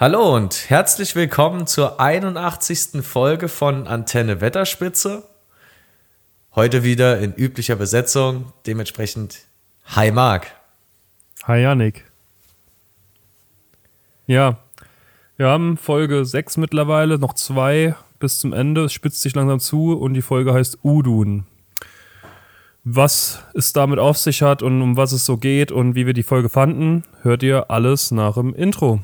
Hallo und herzlich willkommen zur 81. Folge von Antenne Wetterspitze. Heute wieder in üblicher Besetzung, dementsprechend Hi Marc. Hi Yannick. Ja, wir haben Folge 6 mittlerweile, noch zwei bis zum Ende. Es spitzt sich langsam zu und die Folge heißt Udun. Was es damit auf sich hat und um was es so geht und wie wir die Folge fanden, hört ihr alles nach dem Intro.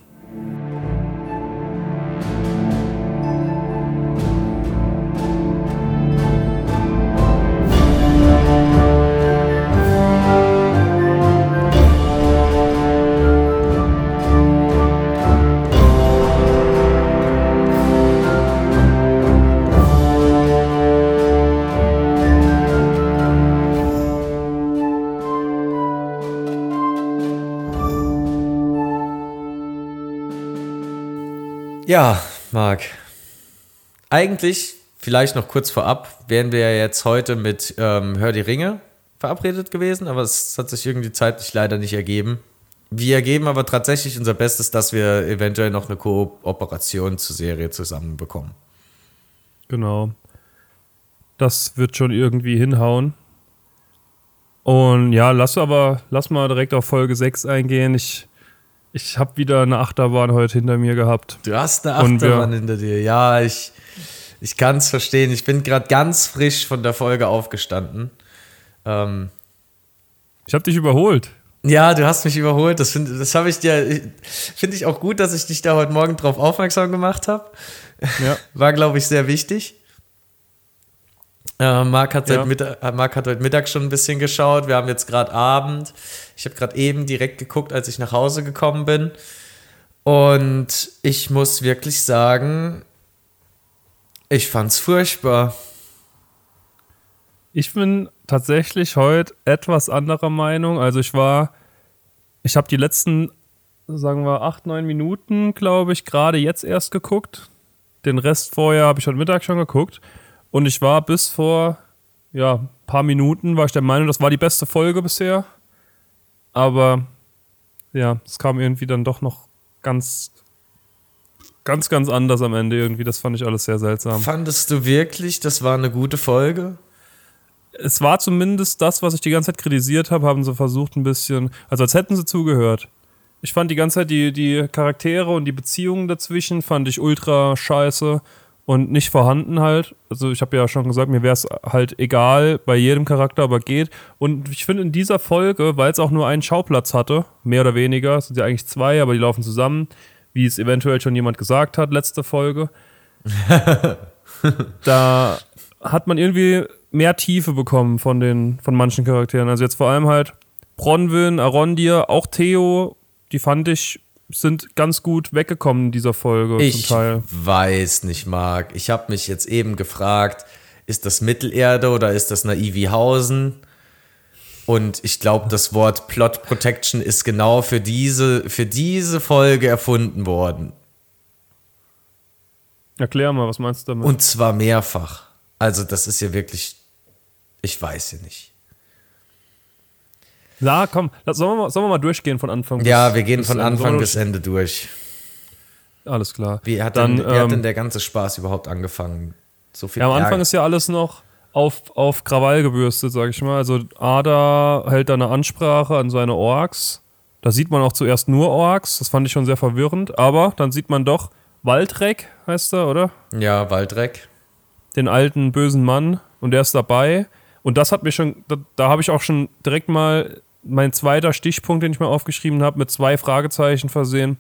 Ja, Marc. Eigentlich, vielleicht noch kurz vorab, wären wir ja jetzt heute mit ähm, Hör die Ringe verabredet gewesen, aber es hat sich irgendwie zeitlich leider nicht ergeben. Wir geben aber tatsächlich unser Bestes, dass wir eventuell noch eine Kooperation zur Serie zusammenbekommen. Genau. Das wird schon irgendwie hinhauen. Und ja, lass aber, lass mal direkt auf Folge 6 eingehen. Ich ich habe wieder eine Achterbahn heute hinter mir gehabt. Du hast eine Achterbahn hinter dir. Ja, ich, ich kann es verstehen. Ich bin gerade ganz frisch von der Folge aufgestanden. Ähm, ich habe dich überholt. Ja, du hast mich überholt. Das, das habe ich dir. Finde ich auch gut, dass ich dich da heute Morgen drauf aufmerksam gemacht habe. Ja. War, glaube ich, sehr wichtig. Äh, Marc, hat ja. Mittag, äh, Marc hat heute Mittag schon ein bisschen geschaut. Wir haben jetzt gerade Abend. Ich habe gerade eben direkt geguckt, als ich nach Hause gekommen bin. Und ich muss wirklich sagen, ich fand's furchtbar. Ich bin tatsächlich heute etwas anderer Meinung. Also ich war, ich habe die letzten, sagen wir, acht, neun Minuten, glaube ich, gerade jetzt erst geguckt. Den Rest vorher habe ich heute Mittag schon geguckt. Und ich war bis vor ja, ein paar Minuten, war ich der Meinung, das war die beste Folge bisher. Aber ja, es kam irgendwie dann doch noch ganz, ganz, ganz anders am Ende irgendwie. Das fand ich alles sehr seltsam. Fandest du wirklich, das war eine gute Folge? Es war zumindest das, was ich die ganze Zeit kritisiert habe, haben sie versucht ein bisschen, also als hätten sie zugehört. Ich fand die ganze Zeit die, die Charaktere und die Beziehungen dazwischen, fand ich ultra scheiße und nicht vorhanden halt. Also ich habe ja schon gesagt, mir wäre es halt egal bei jedem Charakter, aber geht. Und ich finde in dieser Folge, weil es auch nur einen Schauplatz hatte, mehr oder weniger, es sind ja eigentlich zwei, aber die laufen zusammen, wie es eventuell schon jemand gesagt hat, letzte Folge. da hat man irgendwie mehr Tiefe bekommen von den von manchen Charakteren. Also jetzt vor allem halt Bronwyn, Arondir, auch Theo, die fand ich sind ganz gut weggekommen in dieser Folge ich zum Teil. Ich weiß nicht, Marc. Ich habe mich jetzt eben gefragt, ist das Mittelerde oder ist das Naivihausen? Und ich glaube, das Wort Plot Protection ist genau für diese, für diese Folge erfunden worden. Erklär mal, was meinst du damit? Und zwar mehrfach. Also, das ist ja wirklich, ich weiß ja nicht. Ja, komm, sollen wir, mal, sollen wir mal durchgehen von Anfang bis Ja, wir gehen von Anfang Ende. bis Ende durch. Alles klar. Wie hat, Dann, denn, wie ähm, hat denn der ganze Spaß überhaupt angefangen? So viel ja, am Ärger. Anfang ist ja alles noch auf, auf Krawall gebürstet, sag ich mal. Also Ada hält da eine Ansprache an seine Orks. Da sieht man auch zuerst nur Orks. Das fand ich schon sehr verwirrend. Aber dann sieht man doch Waldreck, heißt er, oder? Ja, Waldreck. Den alten bösen Mann. Und der ist dabei. Und das hat mich schon, da, da habe ich auch schon direkt mal mein zweiter Stichpunkt, den ich mir aufgeschrieben habe, mit zwei Fragezeichen versehen.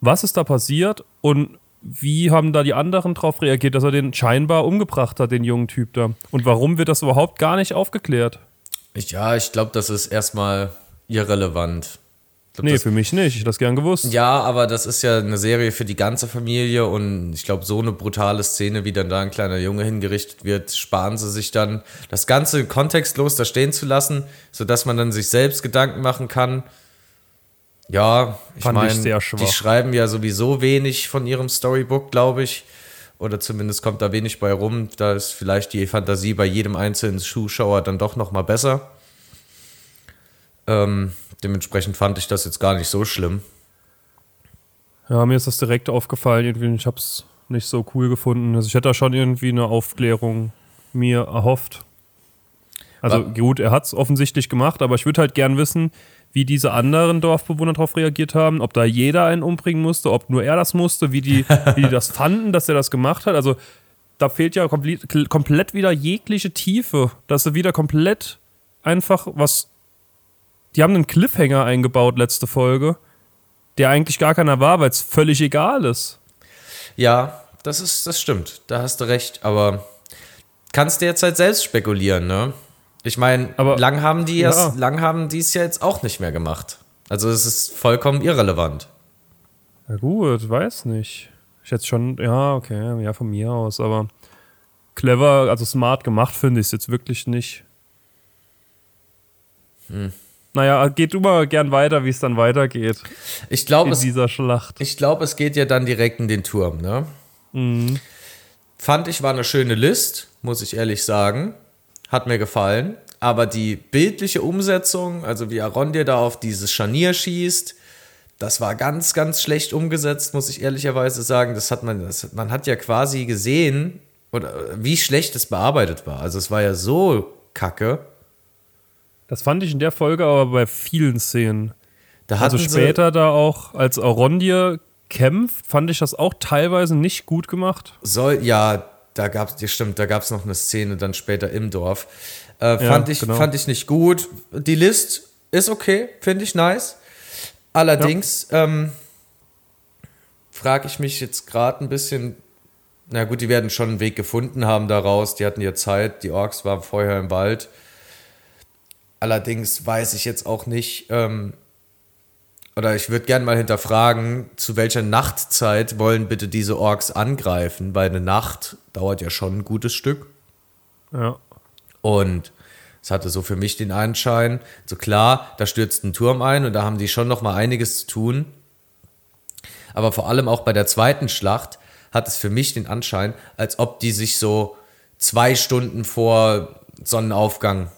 Was ist da passiert und wie haben da die anderen drauf reagiert, dass er den scheinbar umgebracht hat, den jungen Typ da? Und warum wird das überhaupt gar nicht aufgeklärt? Ja, ich glaube, das ist erstmal irrelevant. Glaub, nee, für mich nicht. Ich hätte das gern gewusst. Ja, aber das ist ja eine Serie für die ganze Familie und ich glaube, so eine brutale Szene, wie dann da ein kleiner Junge hingerichtet wird, sparen sie sich dann, das Ganze kontextlos da stehen zu lassen, sodass man dann sich selbst Gedanken machen kann. Ja, ich meine, die schreiben ja sowieso wenig von ihrem Storybook, glaube ich. Oder zumindest kommt da wenig bei rum. Da ist vielleicht die Fantasie bei jedem einzelnen Zuschauer dann doch noch mal besser. Ähm, Dementsprechend fand ich das jetzt gar nicht so schlimm. Ja, mir ist das direkt aufgefallen. Irgendwie, ich habe es nicht so cool gefunden. Also ich hätte da schon irgendwie eine Aufklärung mir erhofft. Also Wa- gut, er hat es offensichtlich gemacht, aber ich würde halt gern wissen, wie diese anderen Dorfbewohner darauf reagiert haben, ob da jeder einen umbringen musste, ob nur er das musste, wie die, wie die das fanden, dass er das gemacht hat. Also da fehlt ja komplett, komplett wieder jegliche Tiefe, dass sie wieder komplett einfach was. Die haben einen Cliffhanger eingebaut letzte Folge, der eigentlich gar keiner war, weil es völlig egal ist. Ja, das ist, das stimmt. Da hast du recht. Aber kannst du jetzt halt selbst spekulieren, ne? Ich meine, Aber- lang haben die es, Ja. lang haben die es ja jetzt auch nicht mehr gemacht. Also es ist vollkommen irrelevant. Ja gut, weiß nicht. Ich jetzt schon, ja, okay, ja, von mir aus, aber clever, also smart gemacht finde ich es jetzt wirklich nicht. Naja, geht du mal gern weiter, wie es dann weitergeht Ich glaube, in es, dieser Schlacht. ich glaube, es geht ja dann direkt in den Turm, ne? Mhm. Fand ich war eine schöne List, muss ich ehrlich sagen. Hat mir gefallen. Aber die bildliche Umsetzung, also wie Arondir da auf dieses Scharnier schießt, das war ganz, ganz schlecht umgesetzt, muss ich ehrlicherweise sagen. Das hat man, das, man hat ja quasi gesehen, oder wie schlecht es bearbeitet war. Also es war ja so kacke. Das fand ich in der Folge aber bei vielen Szenen. Da Also später da auch, als Arondir kämpft, fand ich das auch teilweise nicht gut gemacht. soll, ja, da gab es, stimmt, da gab es noch eine Szene dann später im Dorf. Äh, fand, ich, genau. fand ich nicht gut. Die List ist okay, finde ich nice. Allerdings ähm, frage ich mich jetzt gerade ein bisschen, na gut, die werden schon einen Weg gefunden haben daraus, die hatten ja Zeit, die Orks waren vorher im Wald. Allerdings weiß ich jetzt auch nicht, ähm, oder ich würde gerne mal hinterfragen, zu welcher Nachtzeit wollen bitte diese Orks angreifen, weil eine Nacht dauert ja schon ein gutes Stück. Ja. Und es hatte so für mich den Anschein, so klar, da stürzt ein Turm ein und da haben die schon noch mal einiges zu tun. Aber vor allem auch bei der zweiten Schlacht hat es für mich den Anschein, als ob die sich so zwei Stunden vor Sonnenaufgang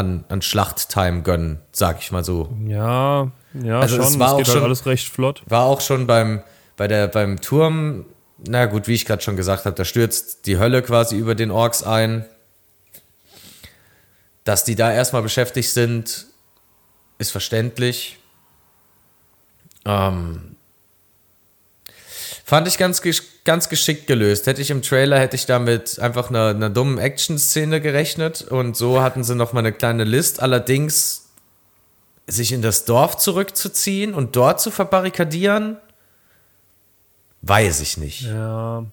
an, an Schlachttime gönnen, sag ich mal so. Ja, ja, Also schon. es war das auch geht schon- halt alles recht flott. War auch schon beim, bei der, beim Turm, na gut, wie ich gerade schon gesagt habe, da stürzt die Hölle quasi über den Orks ein. Dass die da erstmal beschäftigt sind, ist verständlich. Ähm, fand ich ganz, ganz geschickt gelöst. Hätte ich im Trailer, hätte ich damit einfach einer, einer dummen Action-Szene gerechnet und so hatten sie noch mal eine kleine List. Allerdings sich in das Dorf zurückzuziehen und dort zu verbarrikadieren, weiß ich nicht. Ja.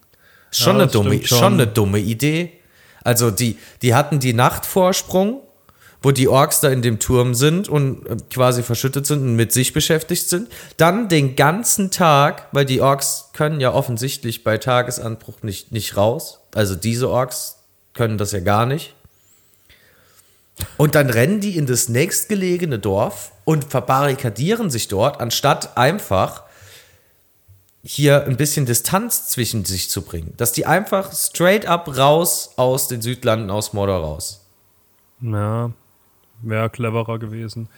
Schon, Ja, eine dumme, schon. schon. eine dumme Idee. Also die, die hatten die Nachtvorsprung, wo die Orks da in dem Turm sind und äh, quasi verschüttet sind und mit sich beschäftigt sind. Dann den ganzen Tag, weil die Orks können ja offensichtlich bei Tagesanbruch nicht, nicht raus. Also diese Orks können das ja gar nicht. Und dann rennen die in das nächstgelegene Dorf und verbarrikadieren sich dort, anstatt einfach hier ein bisschen Distanz zwischen sich zu bringen. Dass die einfach straight up raus aus den Südlanden, aus Mordor raus. Ja, wäre cleverer gewesen.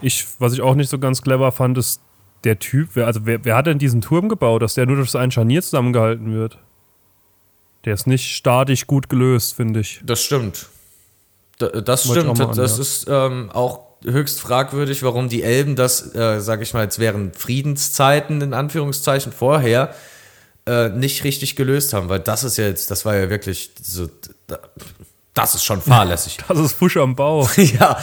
Ich, was ich auch nicht so ganz clever fand, ist der Typ, wer, also wer, wer hat denn diesen Turm gebaut, dass der nur durch so ein Scharnier zusammengehalten wird? Der ist nicht statisch gut gelöst, finde ich. Das stimmt. D- Das Wollte stimmt. mal Das anmerken. ist ähm, auch höchst fragwürdig, warum die Elben das, äh, sag ich mal, jetzt während Friedenszeiten, in Anführungszeichen, vorher äh, nicht richtig gelöst haben. Weil das ist ja jetzt, das war ja wirklich so, da- das ist schon fahrlässig. Das ist Fusch am Bau. ja,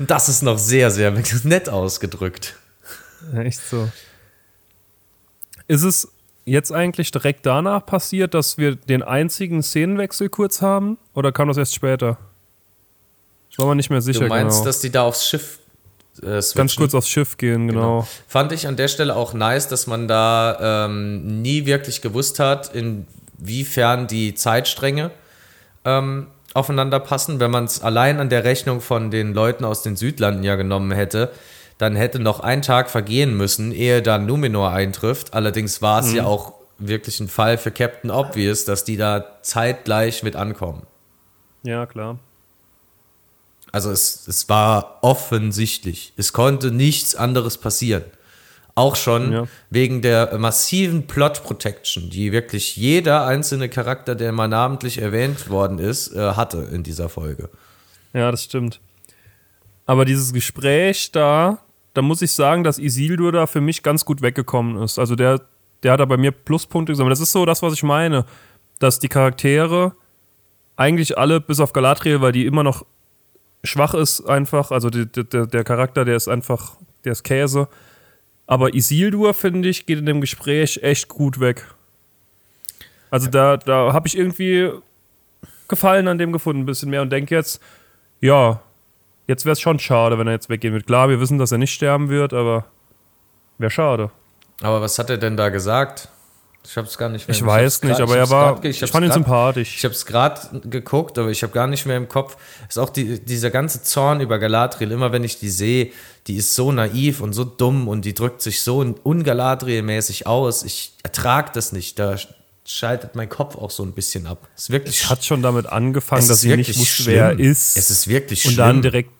das ist noch sehr, sehr nett ausgedrückt. Echt so. Ist es jetzt eigentlich direkt danach passiert, dass wir den einzigen Szenenwechsel kurz haben? Oder kam das erst später? Ich war mir nicht mehr sicher. Du meinst, genau. dass die da aufs Schiff äh? Ganz kurz aufs Schiff gehen, genau. Fand ich an der Stelle auch nice, dass man da ähm, nie wirklich gewusst hat, inwiefern die Zeitstränge ähm, aufeinander passen. Wenn man es allein an der Rechnung von den Leuten aus den Südlanden ja genommen hätte, dann hätte noch ein Tag vergehen müssen, ehe dann Numenor eintrifft. Allerdings war es ja auch wirklich ein Fall für Captain Obvious, dass die da zeitgleich mit ankommen. Ja, klar. Also es, es war offensichtlich. Es konnte nichts anderes passieren. Auch schon Ja. wegen der massiven Plot Protection, die wirklich jeder einzelne Charakter, der mal namentlich erwähnt worden ist, äh, hatte in dieser Folge. Ja, das stimmt. Aber dieses Gespräch da, da muss ich sagen, dass Isildur da für mich ganz gut weggekommen ist. Also der, der hat da bei mir Pluspunkte gesammelt. Das ist so das, was ich meine. Dass die Charaktere eigentlich alle, bis auf Galadriel, weil die immer noch schwach ist, einfach. Also die, die, der der Charakter, der ist einfach, der ist Käse. Aber Isildur, finde ich, geht in dem Gespräch echt gut weg. Also da, da habe ich irgendwie Gefallen an dem gefunden, ein bisschen mehr und denke jetzt, ja, jetzt wäre es schon schade, wenn er jetzt weggehen wird. Klar, wir wissen, dass er nicht sterben wird, aber wäre schade. Aber was hat er denn da gesagt? Ich habe es gar nicht mehr. Ich weiß hab's nicht, grad- aber ich er war, ich, hab's fand ihn grad- sympathisch. Ich habe es gerade geguckt, aber ich habe gar nicht mehr im Kopf. Ist auch die, dieser ganze Zorn über Galadriel. Immer wenn ich die sehe, die ist so naiv und so dumm und die drückt sich so ungaladriel-mäßig aus. Ich ertrage das nicht. Da schaltet mein Kopf auch so ein bisschen ab. Ist wirklich es hat schon damit angefangen, es dass sie nicht wusste, wer er schlimm. ist. Es ist wirklich und schlimm. dann direkt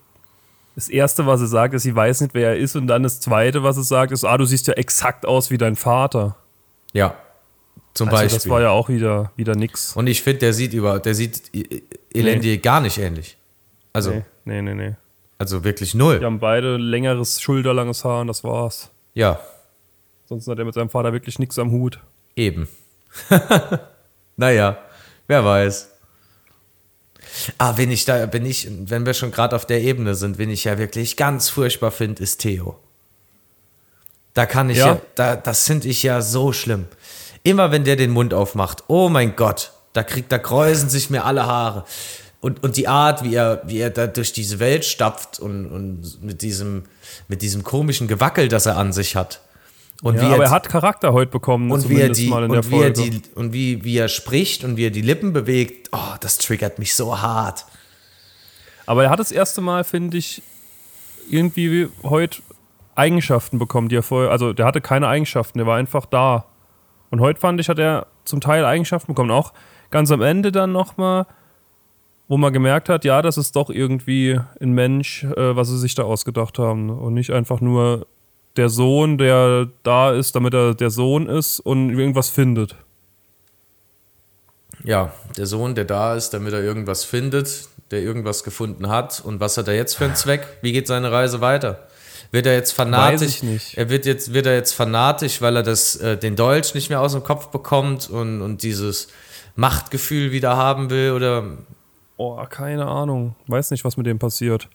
das Erste, was sie sagt, ist, sie weiß nicht, wer er ist. Und dann das Zweite, was sie sagt, ist, ah, du siehst ja exakt aus wie dein Vater. ja, zum Also Beispiel. das war ja auch wieder, wieder nix. und ich finde, der sieht über, der sieht I- Elendil gar nicht ähnlich. Also, Nee, nee, nee, nee. also wirklich null. Die haben beide längeres, schulterlanges Haar und das war's. ja. Sonst hat er mit seinem Vater wirklich nichts am Hut. Eben. naja, wer weiß. Ah, wenn ich da, wenn ich, wenn wir schon gerade auf der Ebene sind, wen ich ja wirklich ganz furchtbar finde, ist Theo. Da kann ich ja, Ja? da, das finde ich ja so schlimm. Immer wenn der den Mund aufmacht, oh mein Gott, da kriegt, da kräusen sich mir alle Haare. Und, und die Art, wie er, wie er da durch diese Welt stapft und, und mit diesem, mit diesem komischen Gewackel, das er an sich hat. Und Ja, wie aber er er hat Charakter heute bekommen, und wie er die mal in der und wie er die und wie, wie er spricht und wie er die Lippen bewegt, oh, das triggert mich so hart. Aber er hat das erste Mal, finde ich, irgendwie heute Eigenschaften bekommen, die er vorher, also der hatte keine Eigenschaften, der war einfach da. Und heute fand ich, hat er zum Teil Eigenschaften bekommen. Auch ganz am Ende dann nochmal, wo man gemerkt hat, ja, das ist doch irgendwie ein Mensch, äh, was sie sich da ausgedacht haben. Und nicht einfach nur der Sohn, der da ist, damit er der Sohn ist und irgendwas findet. Ja, der Sohn, der da ist, damit er irgendwas findet, der irgendwas gefunden hat und was hat er jetzt für einen Zweck? Wie geht seine Reise weiter? Wird er jetzt fanatisch? Weiß ich nicht. Er wird jetzt wird er jetzt fanatisch, weil er das äh, den Dolch nicht mehr aus dem Kopf bekommt und und dieses Machtgefühl wieder haben will oder Oh, keine Ahnung. Weiß nicht, was mit dem passiert.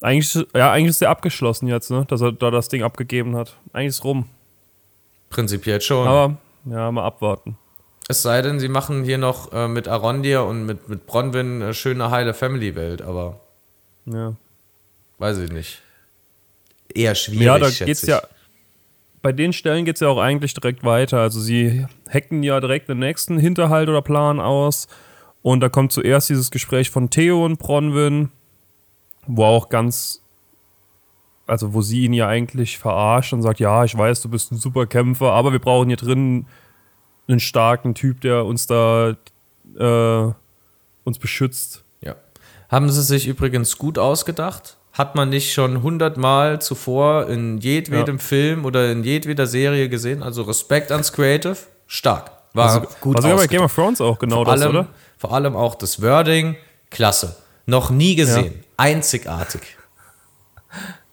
Eigentlich, ja, eigentlich ist der abgeschlossen jetzt, ne? Dass er da das Ding abgegeben hat. Eigentlich ist rum. prinzipiell schon. Aber, ja, mal abwarten. Es sei denn, sie machen hier noch äh, mit Arondir und mit, mit Bronwyn eine schöne heile Family-Welt, aber Ja, weiß ich nicht. Eher schwierig, ja da geht's ich. ja. Bei den Stellen geht's ja auch eigentlich direkt weiter. Also sie hacken ja direkt den nächsten Hinterhalt oder Plan aus. Und da kommt zuerst dieses Gespräch von Theo und Bronwyn, wo auch ganz, also wo sie ihn ja eigentlich verarscht und sagt, ja, ich weiß, du bist ein super Kämpfer, aber wir brauchen hier drin einen starken Typ, der uns da äh, uns beschützt. Ja. Haben sie sich übrigens gut ausgedacht? Hat man nicht schon hundertmal zuvor in jedwedem Film oder in jedweder Serie gesehen? Also Respekt ans Creative, stark. War Also, gut also ja bei. Game of Thrones auch genau vor, das, allem, oder? vor allem auch das Wording, klasse. Noch nie gesehen. Einzigartig.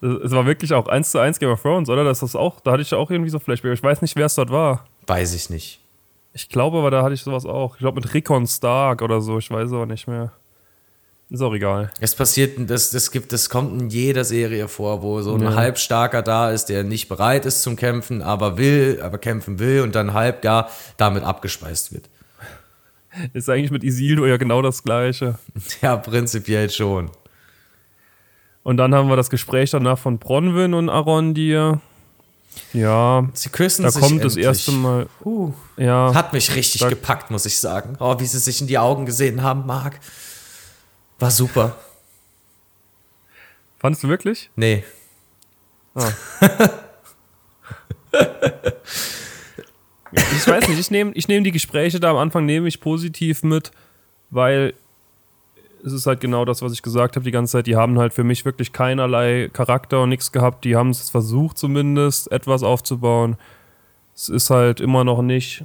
Es war wirklich auch eins zu eins Game of Thrones, oder? Das ist auch, da hatte ich auch irgendwie so Flashback. Ich weiß nicht, wer es dort war. Weiß ich nicht. Ich glaube, aber da hatte ich sowas auch. Ich glaube mit Rickon Stark oder so. Ich weiß aber nicht mehr. Ist auch egal. Es passiert, das, das, gibt, das kommt in jeder Serie vor, wo so ein Ja. Halbstarker da ist, der nicht bereit ist zum Kämpfen, aber will, aber kämpfen will und dann halb gar damit abgespeist wird. Ist eigentlich mit Isildur ja genau das Gleiche. Ja, prinzipiell schon. Und dann haben wir das Gespräch danach von Bronwyn und Arondir. Ja, Sie küssen da sich kommt das endlich. erste Mal. Huh. Ja, Hat mich richtig gepackt, muss ich sagen. Oh, wie sie sich in die Augen gesehen haben, Marc. War super. fandest du wirklich? Nee. Ich weiß nicht, ich nehme ich nehm die Gespräche da am Anfang nehme ich positiv mit, weil es ist halt genau das, was ich gesagt habe die ganze Zeit. Die haben halt für mich wirklich keinerlei Charakter und nichts gehabt. Die haben es versucht zumindest, etwas aufzubauen. Es ist halt immer noch nicht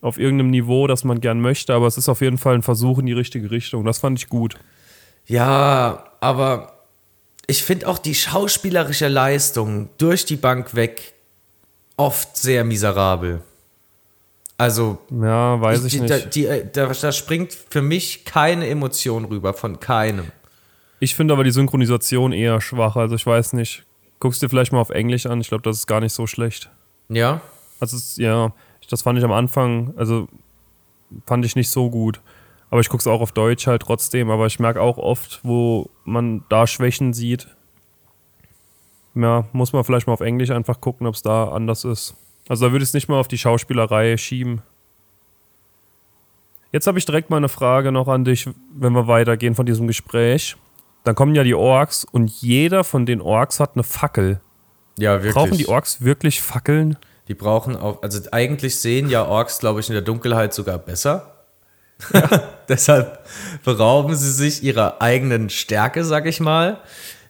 auf irgendeinem Niveau, das man gern möchte, aber es ist auf jeden Fall ein Versuch in die richtige Richtung. Das fand ich gut. Ja, aber ich finde auch die schauspielerische Leistung durch die Bank weg oft sehr miserabel. Also, ja, weiß ich, die, nicht. Da, die, äh, da, da springt für mich keine Emotion rüber, von keinem. Ich finde aber die Synchronisation eher schwach. Also, ich weiß nicht. Guckst dir vielleicht mal auf Englisch an. Ich glaube, das ist gar nicht so schlecht. Ja? Also, ja, das fand ich am Anfang, also fand ich nicht so gut. Aber ich gucke es auch auf Deutsch halt trotzdem. Aber ich merke auch oft, wo man da Schwächen sieht. Ja, muss man vielleicht mal auf Englisch einfach gucken, ob es da anders ist. Also da würde ich es nicht mal auf die Schauspielerei schieben. Jetzt habe ich direkt mal eine Frage noch an dich, wenn wir weitergehen von diesem Gespräch. Dann kommen ja die Orks und jeder von den Orks hat eine Fackel. Ja, wirklich. Brauchen die Orks wirklich Fackeln? Die brauchen auch, also eigentlich sehen ja Orks, glaube ich, in der Dunkelheit sogar besser. Ja. Deshalb berauben sie sich ihrer eigenen Stärke, sag ich mal.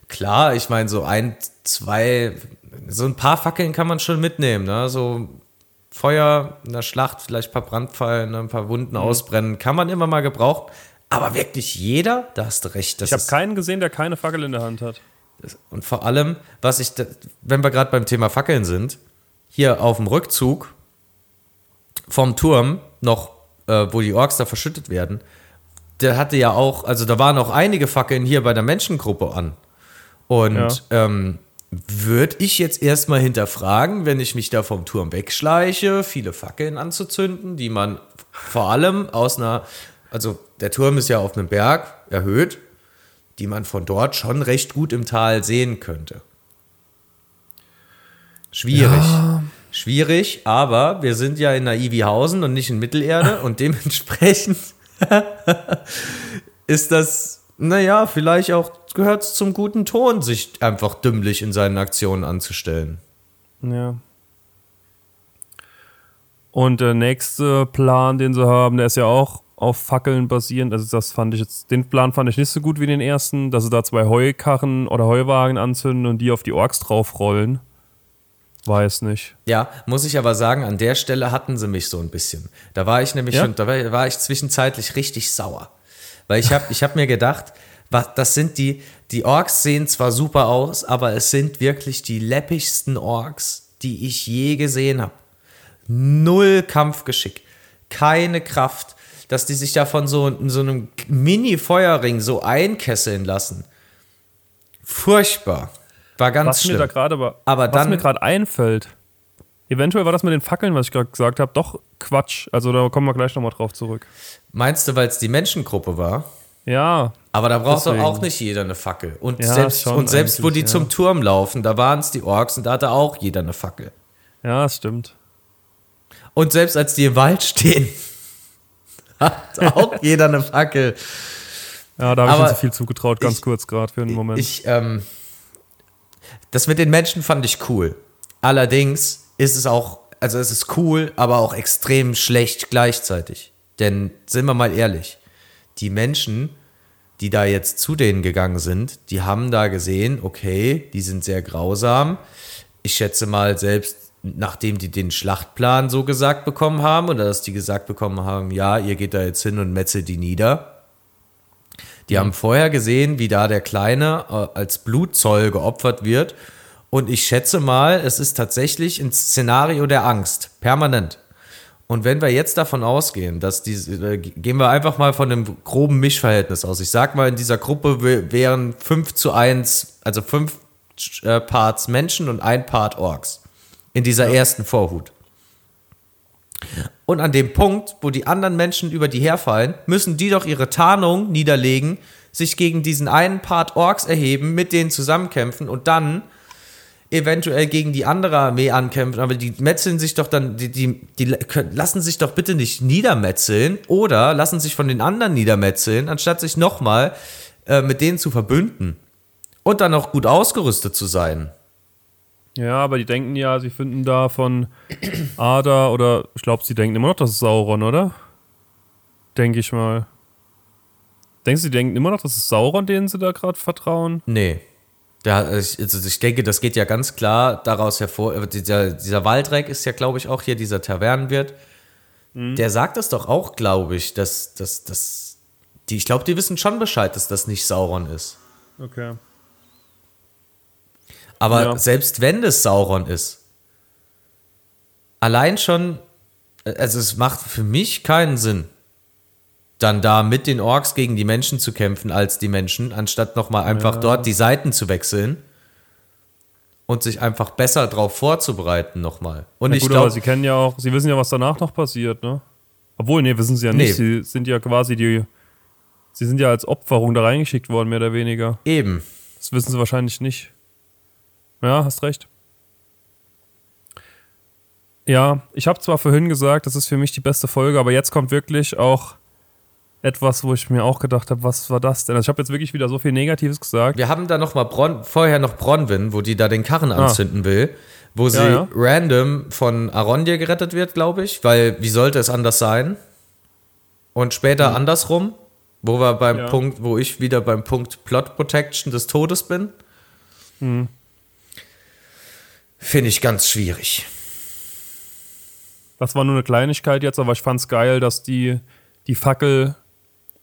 Klar, ich meine, so ein, zwei, so ein paar Fackeln kann man schon mitnehmen, ne? So Feuer in der Schlacht, vielleicht ein paar Brandpfeilen, ne? ein paar Wunden mhm. ausbrennen, kann man immer mal gebrauchen. Aber wirklich jeder, da hast du recht. ich habe keinen gesehen, der keine Fackel in der Hand hat. Und vor allem, was ich, wenn wir gerade beim Thema Fackeln sind, hier auf dem Rückzug vom Turm noch, äh, wo die Orks da verschüttet werden, der hatte ja auch, also da waren auch einige Fackeln hier bei der Menschengruppe an. Und ja. ähm, würde ich jetzt erstmal hinterfragen, wenn ich mich da vom Turm wegschleiche, viele Fackeln anzuzünden, die man vor allem aus einer, also der Turm ist ja auf einem Berg erhöht, die man von dort schon recht gut im Tal sehen könnte. Schwierig. Ja. Schwierig, aber wir sind ja in Naivihausen und nicht in Mittelerde und dementsprechend ist das, naja, vielleicht auch gehört es zum guten Ton, sich einfach dümmlich in seinen Aktionen anzustellen. Ja. Und der nächste Plan, den sie haben, der ist ja auch auf Fackeln basierend. Also das fand ich jetzt, den Plan fand ich nicht so gut wie den ersten, dass sie da zwei Heukarren oder Heuwagen anzünden und die auf die Orks draufrollen. Weiß nicht. Ja, muss ich aber sagen, an der Stelle hatten sie mich so ein bisschen. Da war ich nämlich ja? schon, da war, ich zwischenzeitlich richtig sauer. Weil ich habe ich hab mir gedacht, was, das sind die, die Orks sehen zwar super aus, aber es sind wirklich die läppigsten Orks, die ich je gesehen habe. Null Kampfgeschick, keine Kraft, dass die sich da von so, so einem Mini-Feuerring so einkesseln lassen. Furchtbar. War ganz was schlimm. Mir da grad aber, aber was mir gerade einfällt, eventuell war das mit den Fackeln, was ich gerade gesagt habe, doch Quatsch. Also da kommen wir gleich nochmal drauf zurück. Meinst du, weil es die Menschengruppe war? Ja. Aber da braucht doch auch nicht jeder eine Fackel. Und ja, selbst, und selbst wo die ja. zum Turm laufen, da waren es die Orks und da hatte auch jeder eine Fackel. Ja, das stimmt. Und selbst als die im Wald stehen, hat auch jeder eine Fackel. Ja, da habe ich mir so viel zugetraut, ganz ich, kurz gerade für einen Moment. Ich, ähm, das mit den Menschen fand ich cool. Allerdings ist es auch, also es ist cool, aber auch extrem schlecht gleichzeitig. Denn sind wir mal ehrlich, die Menschen, die da jetzt zu denen gegangen sind, die haben da gesehen, okay, die sind sehr grausam. Ich schätze mal, selbst nachdem die den Schlachtplan so gesagt bekommen haben oder dass die gesagt bekommen haben, ja, ihr geht da jetzt hin und metzelt die nieder. Die haben vorher gesehen, wie da der Kleine äh, als Blutzoll geopfert wird. Und ich schätze mal, es ist tatsächlich ein Szenario der Angst, permanent. Und wenn wir jetzt davon ausgehen, dass diese, äh, gehen wir einfach mal von einem groben Mischverhältnis aus. Ich sag mal, in dieser Gruppe wären 5 zu 1, also 5 äh, Parts Menschen und ein Part Orks. In dieser ja. ersten Vorhut. Und an dem Punkt, wo die anderen Menschen über die herfallen, müssen die doch ihre Tarnung niederlegen, sich gegen diesen einen Part Orks erheben, mit denen zusammenkämpfen und dann eventuell gegen die andere Armee ankämpfen, aber die metzeln sich doch dann, die, die, die lassen sich doch bitte nicht niedermetzeln oder lassen sich von den anderen niedermetzeln, anstatt sich nochmal äh, mit denen zu verbünden und dann auch gut ausgerüstet zu sein. Ja, aber die denken ja, sie finden da von Ada oder ich glaube, sie denken immer noch, das ist Sauron, oder? Denke ich mal. Denkst du, die denken immer noch, das ist Sauron, denen sie da gerade vertrauen? Nee. Der, also ich denke, das geht ja ganz klar daraus hervor. Dieser, dieser Waldreck ist ja, glaube ich, auch hier dieser Tavernenwirt. Der sagt das doch auch, glaube ich, dass, dass, dass die, ich glaube, die wissen schon Bescheid, dass das nicht Sauron ist. Okay. Aber Ja. selbst wenn es Sauron ist, allein schon, also es macht für mich keinen Sinn, dann da mit den Orks gegen die Menschen zu kämpfen als die Menschen, anstatt nochmal einfach Ja. dort die Seiten zu wechseln und sich einfach besser darauf vorzubereiten nochmal. Und Na ich glaube, sie kennen ja auch, sie wissen ja, was danach noch passiert, ne? Obwohl, nee, wissen sie ja nicht. Sie sind ja quasi die, sie sind ja als Opferung da reingeschickt worden, mehr oder weniger. eben, Das wissen sie wahrscheinlich nicht. Ja, hast recht. Ja, ich habe zwar vorhin gesagt, das ist für mich die beste Folge, aber jetzt kommt wirklich auch etwas, wo ich mir auch gedacht habe, was war das denn? Also ich habe jetzt wirklich wieder so viel Negatives gesagt. wir haben da noch mal Bron vorher noch Bronwyn, wo die da den Karren anzünden will, wo sie Ah. ja. random von Arondir gerettet wird, glaube ich, weil wie sollte es anders sein? Und später andersrum, wo wir beim Mhm. Ja. Punkt, wo ich wieder beim Punkt Plot Protection des Todes bin. Mhm. Finde ich ganz schwierig. Das war nur eine Kleinigkeit jetzt, aber ich fand's geil, dass die die Fackel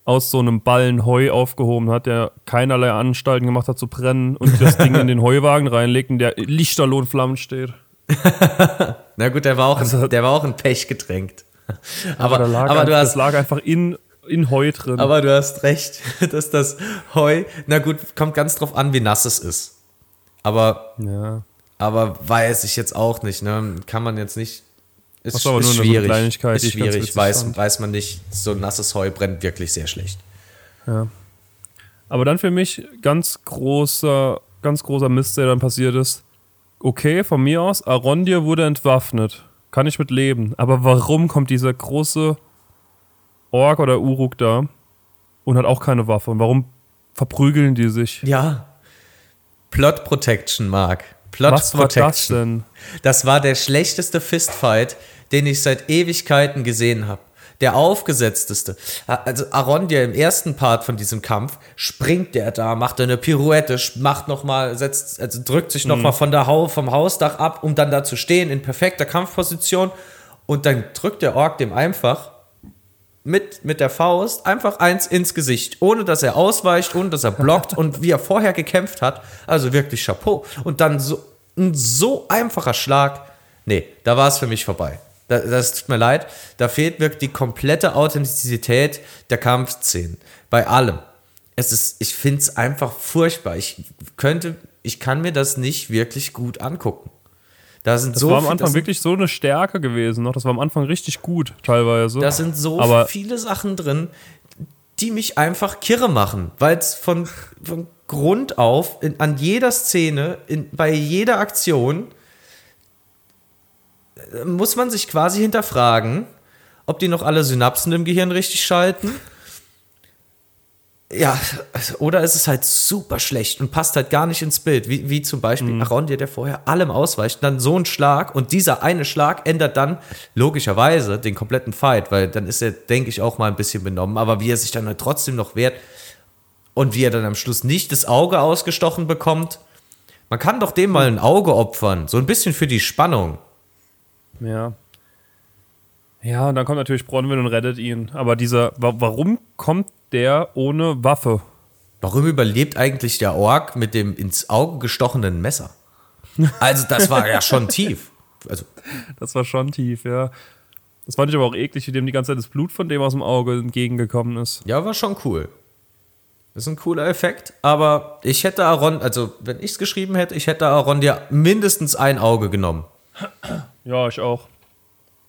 aus so einem Ballen Heu aufgehoben hat, der keinerlei Anstalten gemacht hat zu brennen und das Ding in den Heuwagen reinlegt und der lichterloh in Flammen steht. Na gut, der war auch, Also- in, der war auch in Pech getränkt. Aber, da lag aber, einfach, du das hast, lag einfach in, in Heu drin. aber du hast recht, dass das Heu, na gut, kommt ganz drauf an, wie nass es ist. Aber ja. Aber weiß ich jetzt auch nicht, ne? Kann man jetzt nicht. Ist, aber ist nur eine so schwierig. Kleinigkeit, die ist schwierig, weiß, fand. weiß man nicht. So nasses Heu brennt wirklich sehr schlecht. Aber dann für mich ganz großer, ganz großer Mist, der dann passiert ist. Okay, von mir aus, Arondir wurde entwaffnet. Kann ich mit leben. Aber warum kommt dieser große Ork oder Uruk da und hat auch keine Waffe? Und warum verprügeln die sich? Ja. Plot Protection, Mark. Plot Was war Protection. das denn? Das war der schlechteste Fistfight, den ich seit Ewigkeiten gesehen habe. Der aufgesetzteste. Also Arondir im ersten Part von diesem Kampf springt der da, macht eine Pirouette, macht noch mal, setzt, also drückt sich noch mal von der Hau vom Hausdach ab, um dann da zu stehen in perfekter Kampfposition. Und dann drückt der Ork dem einfach mit, mit der Faust einfach eins ins Gesicht, ohne dass er ausweicht, ohne dass er blockt und wie er vorher gekämpft hat. Also wirklich Chapeau. Und dann so ein so einfacher Schlag. Nee, da war es für mich vorbei. Da, das tut mir leid. Da fehlt wirklich die komplette Authentizität der Kampfszenen. Bei allem. Es ist, ich finde es einfach furchtbar. Ich könnte, ich kann mir das nicht wirklich gut angucken. Da sind Das so war am Anfang wirklich so eine Stärke gewesen. Noch. Das war am Anfang richtig gut, teilweise. Da sind so Aber- viele Sachen drin, die mich einfach kirre machen, weil es von, von Grund auf in, an jeder Szene, in, bei jeder Aktion äh, muss man sich quasi hinterfragen, ob die noch alle Synapsen im Gehirn richtig schalten. Ja, oder ist es halt super schlecht und passt halt gar nicht ins Bild, wie, wie zum Beispiel Arondir, der vorher allem ausweicht, dann so ein Schlag und dieser eine Schlag ändert dann logischerweise den kompletten Fight, weil dann ist er, denke ich, auch mal ein bisschen benommen, aber wie er sich dann halt trotzdem noch wehrt und wie er dann am Schluss nicht das Auge ausgestochen bekommt, man kann doch dem mal ein Auge opfern, so ein bisschen für die Spannung. Ja. Ja, und dann kommt natürlich Bronwyn und rettet ihn. Aber dieser, wa warum kommt der ohne Waffe? Warum überlebt eigentlich der Ork mit dem ins Auge gestochenen Messer? Also, das war ja schon tief. Also, Das war schon tief, ja. Das fand ich aber auch eklig, wie dem die ganze Zeit das Blut von dem aus dem Auge entgegengekommen ist. ja, war schon cool. Das ist ein cooler Effekt, aber ich hätte Aaron, also wenn ich es geschrieben hätte, ich hätte Aaron dir mindestens ein Auge genommen. Ja, ich auch.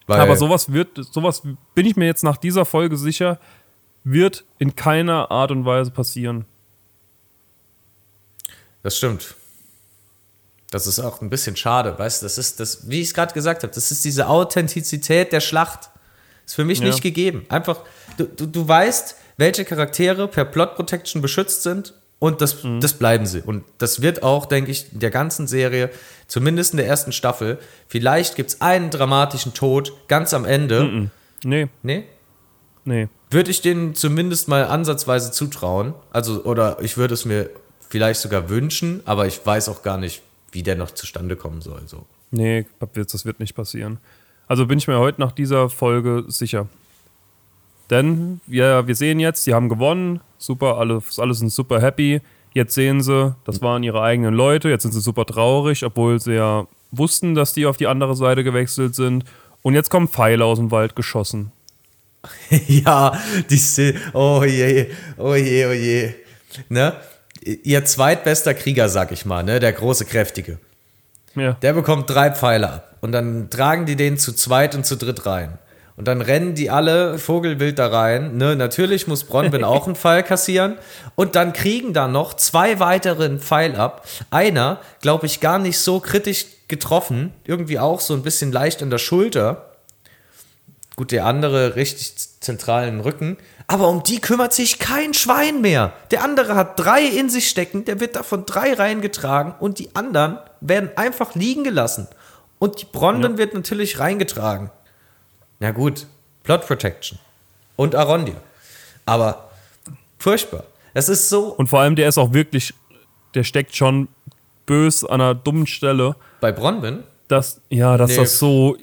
Weil, Aber sowas wird, sowas bin ich mir jetzt nach dieser Folge sicher, wird in keiner Art und Weise passieren. Das stimmt. Das ist auch ein bisschen schade, weißt du, das ist das, wie ich es gerade gesagt habe, das ist diese Authentizität der Schlacht. Ist für mich Ja. nicht gegeben. Einfach, du, du, du weißt, welche Charaktere per Plot Protection beschützt sind und das, das bleiben sie. Und das wird auch, denke ich, in der ganzen Serie, zumindest in der ersten Staffel, vielleicht gibt es einen dramatischen Tod ganz am Ende. Nee, Nee? Nee. Würde ich denen zumindest mal ansatzweise zutrauen. Also, oder ich würde es mir vielleicht sogar wünschen, aber ich weiß auch gar nicht, wie der noch zustande kommen soll. So. Nee, das wird nicht passieren. Also bin ich mir heute nach dieser Folge sicher. Denn wir, wir sehen jetzt, die haben gewonnen, super, alles, alle sind super happy. Jetzt sehen sie, das waren ihre eigenen Leute, jetzt sind sie super traurig, obwohl sie ja wussten, dass die auf die andere Seite gewechselt sind. Und jetzt kommen Pfeile aus dem Wald geschossen. ja, die sind, oh je, oh je, oh je. Ne? Ihr zweitbester Krieger, sag ich mal, ne? der große, kräftige. Ja. Der bekommt drei Pfeile ab. Und dann tragen die den zu zweit und zu dritt rein. Und dann rennen die alle Vogelwild da rein. Ne? Natürlich muss Bronwyn auch einen Pfeil kassieren. Und dann kriegen da noch zwei weitere einen Pfeil ab. Einer, glaube ich, gar nicht so kritisch getroffen. Irgendwie auch so ein bisschen leicht in der Schulter. Gut, der andere richtig zentralen Rücken. Aber um die kümmert sich kein Schwein mehr. Der andere hat drei in sich stecken, der wird davon drei reingetragen und die anderen werden einfach liegen gelassen. Und die Bronwyn ja. wird natürlich reingetragen. Na gut, Plot Protection. Und Arondir. Aber furchtbar. Es ist so. Und vor allem, der ist auch wirklich, der steckt schon bös an einer dummen Stelle. Bei Bronwyn? Das, ja, dass nee, das so.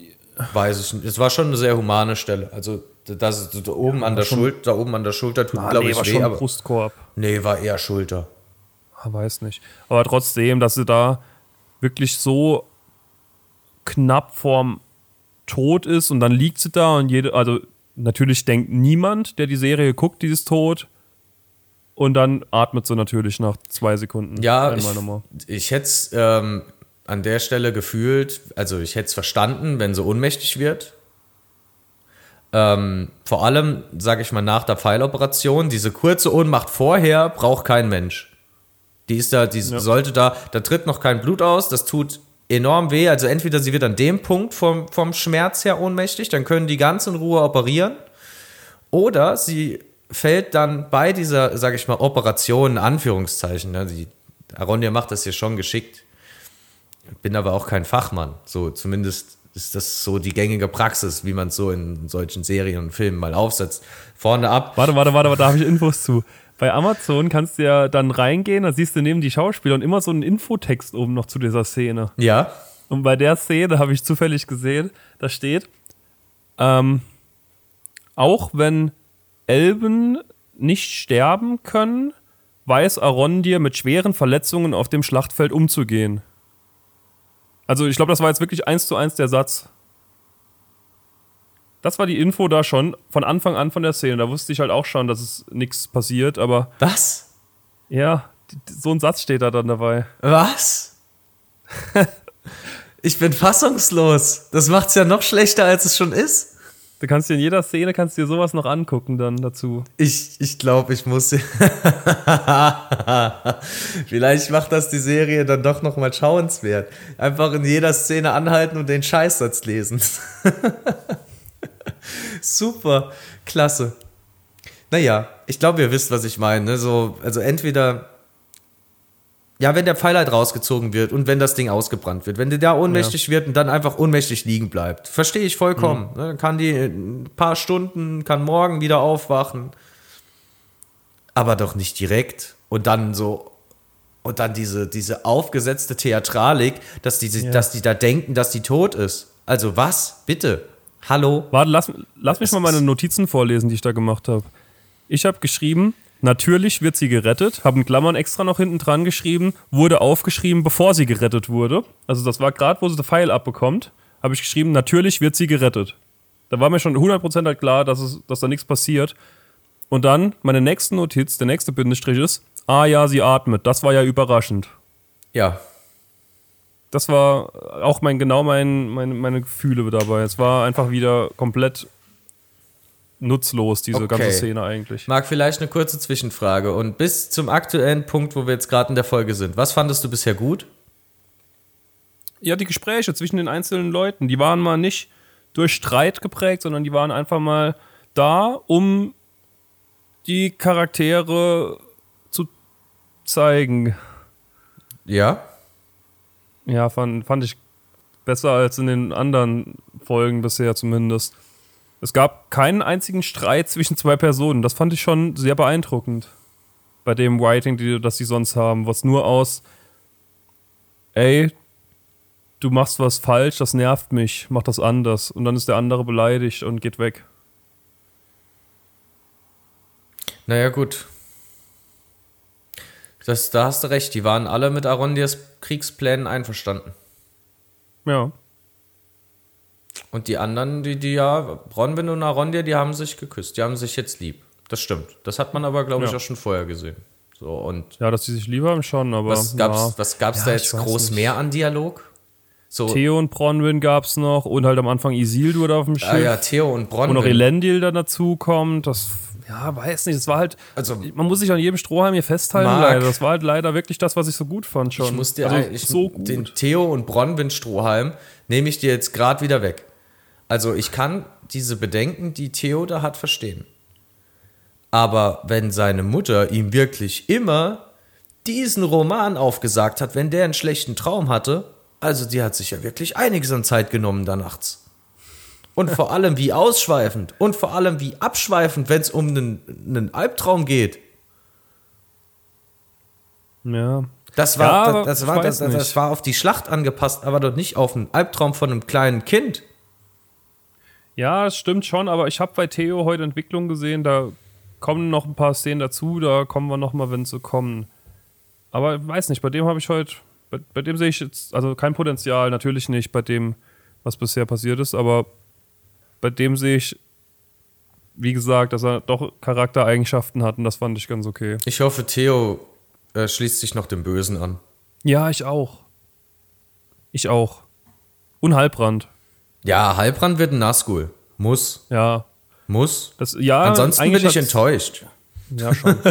Weiß ich nicht. Es war schon eine sehr humane Stelle. Also, das da oben ja, an der Schulter, da oben an der Schulter tut, glaube nee, ich, war weh. Schon aber, Brustkorb. Nee, war eher Schulter. Ah, weiß nicht. Aber trotzdem, dass sie da wirklich so knapp vorm Tod ist und dann liegt sie da und jede, also natürlich denkt niemand, der die Serie guckt, dieses Tod. Und dann atmet sie natürlich nach zwei Sekunden. Ja, ich, ich hätte es ähm, an der Stelle gefühlt, also ich hätte es verstanden, wenn sie ohnmächtig wird. Ähm, vor allem, sage ich mal, nach der Pfeiloperation, diese kurze Ohnmacht vorher braucht kein Mensch. Die ist da, die ja. sollte da, da tritt noch kein Blut aus, das tut enorm weh. Also entweder sie wird an dem Punkt vom, vom Schmerz her ohnmächtig, dann können die ganz in Ruhe operieren. Oder sie fällt dann bei dieser, sage ich mal, Operation, in Anführungszeichen, ne, die, Aronia macht das hier schon geschickt, bin aber auch kein Fachmann. So, zumindest ist das so die gängige Praxis, wie man es so in solchen Serien und Filmen mal aufsetzt. Vorne ab. Warte, warte, warte, da habe ich Infos zu. Bei Amazon kannst du ja dann reingehen, da siehst du neben die Schauspieler und immer so einen Infotext oben noch zu dieser Szene. Ja. Und bei der Szene habe ich zufällig gesehen, da steht, ähm, auch wenn Elben nicht sterben können, weiß Arondir mit schweren Verletzungen auf dem Schlachtfeld umzugehen. Also ich glaube, das war jetzt wirklich eins zu eins der Satz. Das war die Info da schon von Anfang an von der Szene. Da wusste ich halt auch schon, dass es nichts passiert, aber. Was? Ja, so ein Satz steht da dann dabei. Was? ich bin fassungslos. Das macht's ja noch schlechter, als es schon ist. Du kannst dir in jeder Szene kannst dir sowas noch angucken dann dazu. Ich, ich glaube, ich muss. Vielleicht macht das die Serie dann doch noch mal schauenswert. Einfach in jeder Szene anhalten und den Scheißsatz lesen. Super, klasse. Naja, ich glaube, ihr wisst, was ich meine. Ne? So, also entweder, ja, wenn der Pfeil halt rausgezogen wird und wenn das Ding ausgebrannt wird, wenn der da ohnmächtig ja. wird und dann einfach ohnmächtig liegen bleibt, verstehe ich vollkommen. Mhm. Ne? Kann die ein paar Stunden, kann morgen wieder aufwachen, aber doch nicht direkt und dann so und dann diese, diese aufgesetzte Theatralik, dass die, ja. dass die da denken, dass die tot ist. Also was? Bitte. Hallo? Warte, lass, lass mich mal meine Notizen vorlesen, die ich da gemacht habe. Ich habe geschrieben, natürlich wird sie gerettet, habe in Klammern extra noch hinten dran geschrieben, wurde aufgeschrieben, bevor sie gerettet wurde. Also das war gerade, wo sie den Pfeil abbekommt, habe ich geschrieben, natürlich wird sie gerettet. Da war mir schon 100% halt klar, dass, es, dass da nichts passiert. Und dann meine nächste Notiz, der nächste Bindestrich ist, ah ja, sie atmet. Das war ja überraschend. Ja, das war auch mein, genau mein, meine, meine Gefühle dabei. Es war einfach wieder komplett nutzlos, diese okay. ganze Szene eigentlich. Marc, vielleicht eine kurze Zwischenfrage. Und bis zum aktuellen Punkt, wo wir jetzt gerade in der Folge sind, was fandest du bisher gut? Ja, die Gespräche zwischen den einzelnen Leuten, die waren mal nicht durch Streit geprägt, sondern die waren einfach mal da, um die Charaktere zu zeigen. Ja. Ja, fand, fand ich besser als in den anderen Folgen bisher zumindest. Es gab keinen einzigen Streit zwischen zwei Personen. Das fand ich schon sehr beeindruckend. Bei dem Writing, die, das sie sonst haben, was nur aus, ey, du machst was falsch, das nervt mich, mach das anders. Und dann ist der andere beleidigt und geht weg. Naja, gut. Das, da hast du recht, die waren alle mit Arondias Kriegsplänen einverstanden. Ja. Und die anderen, die, die ja, Bronwyn und Arondir, die haben sich geküsst. Die haben sich jetzt lieb. Das stimmt. Das hat man aber, glaube ich, Ja. auch schon vorher gesehen. So, und Ja, dass die sich lieber haben schon, aber. was gab's, ja. was gab's Ja, da jetzt groß nicht. mehr an Dialog? So, Theo und Bronwyn gab's noch und halt am Anfang Isildur da auf dem Schiff. ah, ja, Theo und Und noch Bronwyn. Elendil da dazu kommt. Das, ja, weiß nicht. Das war halt. Also- man muss sich an jedem Strohhalm hier festhalten, Marc. leider. Das war halt leider wirklich das, was ich so gut fand schon. Ich muss dir also, ich, so gut. den Theo und Bronwyn Strohhalm nehme ich dir jetzt gerade wieder weg. Also ich kann diese Bedenken, die Theo da hat, verstehen. Aber wenn seine Mutter ihm wirklich immer diesen Roman aufgesagt hat, wenn der einen schlechten Traum hatte, also die hat sich ja wirklich einiges an Zeit genommen da nachts. Und vor allem wie ausschweifend und vor allem wie abschweifend, wenn es um einen, einen Albtraum geht. ja. Das war, Ja, das, das, war, das, das, das war auf die Schlacht angepasst, aber doch nicht auf einen Albtraum von einem kleinen Kind. Ja, stimmt schon, aber ich habe bei Theo heute Entwicklung gesehen, da kommen noch ein paar Szenen dazu, da kommen wir noch mal, wenn sie kommen. Aber weiß nicht, bei dem habe ich heute, bei, bei dem sehe ich jetzt, also kein Potenzial, natürlich nicht bei dem, was bisher passiert ist, aber bei dem sehe ich, wie gesagt, dass er doch Charaktereigenschaften hat und das fand ich ganz okay. Ich hoffe, Theo äh, schließt sich noch dem Bösen an. Ja, ich auch. Ich auch. Und Halbrand. Ja, Halbrand wird ein Nazgul. Muss. Ja. Muss. Das, ja Ansonsten bin ich enttäuscht. Ja, schon.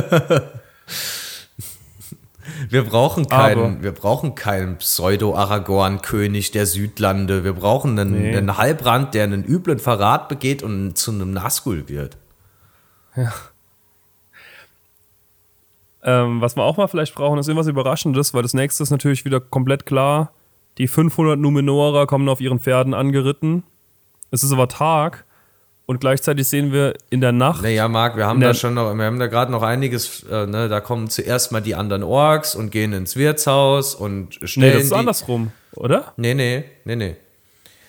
Wir brauchen Aber- keinen, wir brauchen keinen Pseudo-Aragorn-König der Südlande. Wir brauchen einen, Nee. einen Halbrand, der einen üblen Verrat begeht und zu einem Nazgul wird. Ähm, was wir auch mal vielleicht brauchen, ist irgendwas Überraschendes, weil das nächste ist natürlich wieder komplett klar. Die 500 Numenorer kommen auf ihren Pferden angeritten. Es ist aber Tag und gleichzeitig sehen wir in der Nacht. Naja, Marc, wir haben da schon noch, wir haben da gerade noch einiges, äh, ne, da kommen zuerst mal die anderen Orks und gehen ins Wirtshaus und nee, stellen das ist die, andersrum, oder? Nee, nee, nee, nee.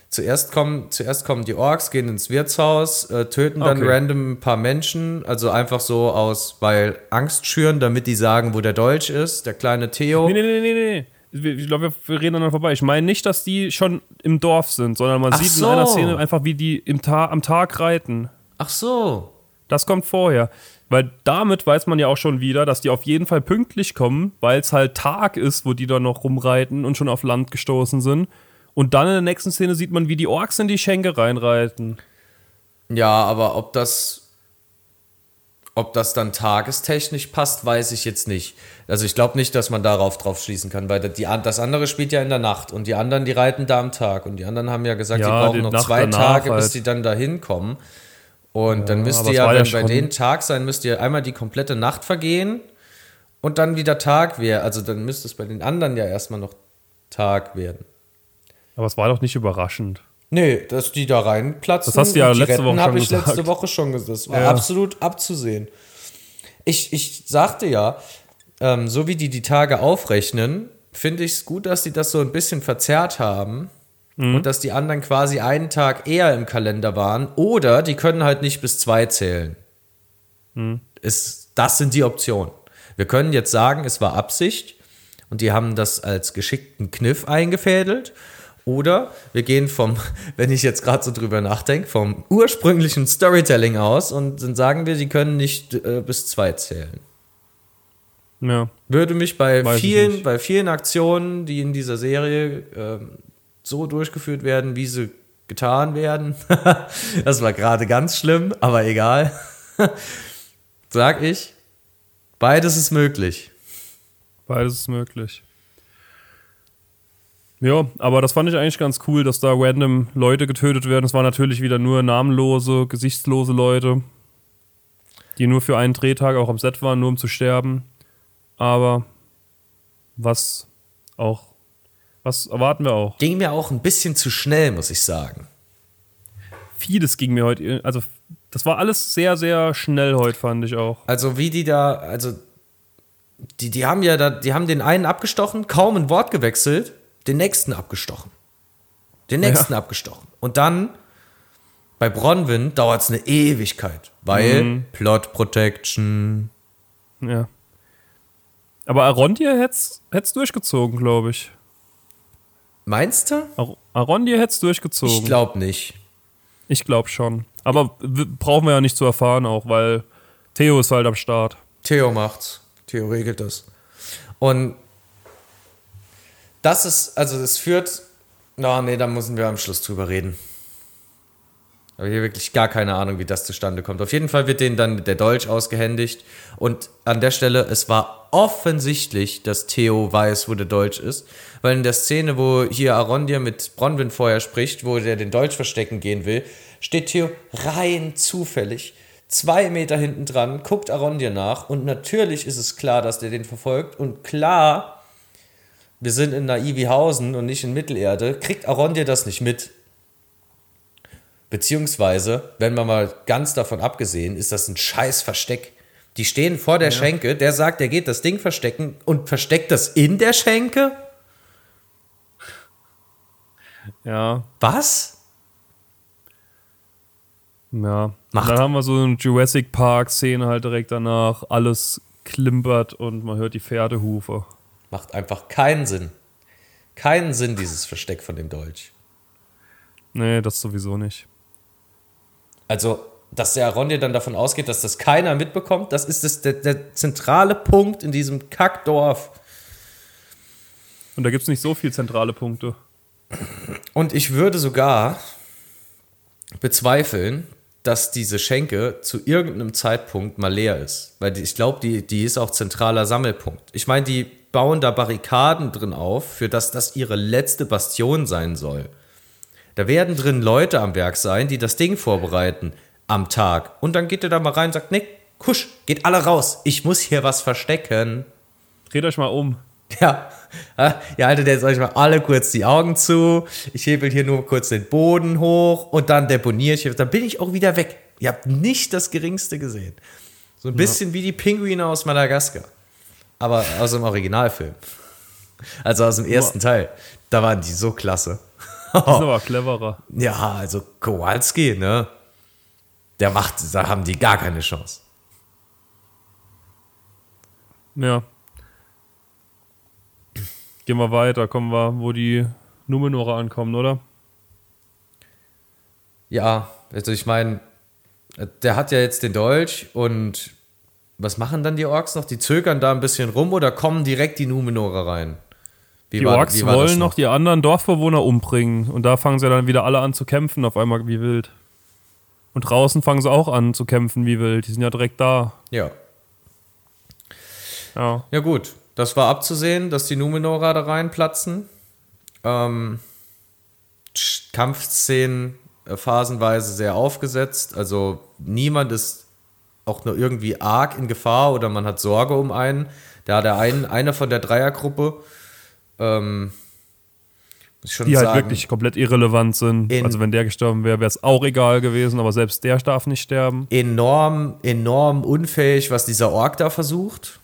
Zuerst kommen, zuerst kommen die Orks, gehen ins Wirtshaus, äh, töten dann Okay. random ein paar Menschen, also einfach so aus, weil Angst schüren, damit die sagen, wo der Dolch ist, der kleine Theo. Nee, nee, nee, nee, nee. Wir- Ich glaube, wir- reden aneinander vorbei. Ich meine nicht, dass die schon im Dorf sind, sondern man Ach sieht so. in einer Szene einfach, wie die im Ta am Tag reiten. Ach so. Das kommt vorher. Weil damit weiß man ja auch schon wieder, dass die auf jeden Fall pünktlich kommen, weil es halt Tag ist, wo die da noch rumreiten und schon auf Land gestoßen sind. Und dann in der nächsten Szene sieht man, wie die Orks in die Schenke reinreiten. Ja, aber ob das, ob das dann tagestechnisch passt, weiß ich jetzt nicht. Also ich glaube nicht, dass man darauf drauf schließen kann, weil die, das andere spielt ja in der Nacht und die anderen, die reiten da am Tag und die anderen haben ja gesagt, Ja, die brauchen die noch Nacht zwei Tage, bis halt. die dann da hinkommen. Und dann aber müsst ihr es ja, war ja wenn bei denen Tag sein, müsst ihr einmal die komplette Nacht vergehen und dann wieder Tag werden. Also dann müsste es bei den anderen ja erstmal noch Tag werden. Aber es war doch nicht überraschend. Nee, dass die da reinplatzen. Das hast du ja letzte retten, Woche hab schon ich letzte gesagt. Woche schon gesagt. Das war Ja. absolut abzusehen. Ich, ich sagte ja, ähm, so wie die die Tage aufrechnen, finde ich es gut, dass die das so ein bisschen verzerrt haben Mhm. und dass die anderen quasi einen Tag eher im Kalender waren oder die können halt nicht bis zwei zählen. Mhm. Ist, das sind die Optionen. Wir können jetzt sagen, es war Absicht und die haben das als geschickten Kniff eingefädelt. Oder wir gehen vom, wenn ich jetzt gerade so drüber nachdenke, vom ursprünglichen Storytelling aus und dann sagen wir, die können nicht äh, bis zwei zählen. Ja. Würde mich bei Weiß vielen, bei vielen Aktionen, die in dieser Serie ähm, so durchgeführt werden, wie sie getan werden, das war gerade ganz schlimm, aber egal, sag ich, beides ist möglich. Beides ist möglich. Ja, aber das fand ich eigentlich ganz cool, dass da random Leute getötet werden. Es waren natürlich wieder nur namenlose, gesichtslose Leute, die nur für einen Drehtag auch am Set waren, nur um zu sterben. Aber was auch, was erwarten wir auch? Ging mir auch ein bisschen zu schnell, muss ich sagen. vieles ging mir heute, also das war alles sehr, sehr schnell heute, fand ich auch. Also wie die da, also die, die haben ja da, die haben den einen abgestochen, kaum ein Wort gewechselt, den nächsten abgestochen. Den nächsten ja. abgestochen. Und dann bei Bronwyn dauert es eine Ewigkeit, weil mhm. Plot Protection. Ja. Aber Arondir hätte es durchgezogen, glaube ich. Meinst du? Ar Arondir hätte es durchgezogen. Ich glaube nicht. Ich glaube schon. Aber brauchen wir ja nicht zu erfahren auch, weil Theo ist halt am Start. Theo macht's. Theo regelt das. Und das ist, also es führt, na oh, nee, da müssen wir am Schluss drüber reden. Aber hier wirklich gar keine Ahnung, wie das zustande kommt. Auf jeden Fall wird denen dann der Dolch ausgehändigt. Und an der Stelle, es war offensichtlich, dass Theo weiß, wo der Dolch ist. Weil in der Szene, wo hier Arondir mit Bronwyn vorher spricht, wo der den Dolch verstecken gehen will, steht Theo rein zufällig zwei Meter hinten dran, guckt Arondir nach und natürlich ist es klar, dass der den verfolgt und klar, wir sind in Naivihausen und nicht in Mittelerde, kriegt Arondir das nicht mit. Beziehungsweise, wenn man mal ganz davon abgesehen, ist das ein scheiß Versteck. Die stehen vor der ja. Schenke, der sagt, er geht das Ding verstecken und versteckt das in der Schenke? Ja. Was? Ja. Macht. Dann haben wir so eine Jurassic Park-Szene halt direkt danach. Alles klimpert und man hört die Pferdehufe. Macht einfach keinen Sinn. Keinen Sinn, dieses Versteck von dem Dolch. Nee, das sowieso nicht. Also, dass der Arondir dann davon ausgeht, dass das keiner mitbekommt, das ist das, der, der zentrale Punkt in diesem Kackdorf. Und da gibt es nicht so viele zentrale Punkte. Und ich würde sogar bezweifeln, dass diese Schenke zu irgendeinem Zeitpunkt mal leer ist. Weil ich glaube, die, die ist auch zentraler Sammelpunkt. Ich meine, die bauen da Barrikaden drin auf, für das das ihre letzte Bastion sein soll. Da werden drin Leute am Werk sein, die das Ding vorbereiten am Tag. Und dann geht er da mal rein und sagt, Nick, kusch, geht alle raus. Ich muss hier was verstecken. Dreht euch mal um. Ja, ihr haltet jetzt euch mal alle kurz die Augen zu. Ich hebel hier nur kurz den Boden hoch und dann deponiere ich. Dann bin ich auch wieder weg. Ihr habt nicht das Geringste gesehen. So ein bisschen ja. wie die Pinguine aus Madagaskar. Aber aus dem Originalfilm. Also aus dem ersten ja. Teil. Da waren die so klasse. Das ist aber cleverer. Ja, also Kowalski, ne? Der macht, da haben die gar keine Chance. Ja. Gehen wir weiter, kommen wir, wo die Numenora ankommen, oder? Ja, also ich meine, der hat ja jetzt den Dolch und was machen dann die Orks noch? Die zögern da ein bisschen rum oder kommen direkt die Numenora rein? Wie die war, Orks wollen noch? noch die anderen Dorfbewohner umbringen und da fangen sie dann wieder alle an zu kämpfen, auf einmal wie wild. Und draußen fangen sie auch an zu kämpfen wie wild. Die sind ja direkt da. Ja. Ja. Ja, gut. Das war abzusehen, dass die Numenora da reinplatzen. Ähm, Kampfszenen äh, phasenweise sehr aufgesetzt. Also niemand ist auch nur irgendwie arg in Gefahr oder man hat Sorge um einen. Da der ein, einer von der Dreiergruppe ähm, die halt sagen, halt wirklich komplett irrelevant sind. Also wenn der gestorben wäre, wäre es auch egal gewesen, aber selbst der darf nicht sterben. Enorm, enorm unfähig, was dieser Ork da versucht.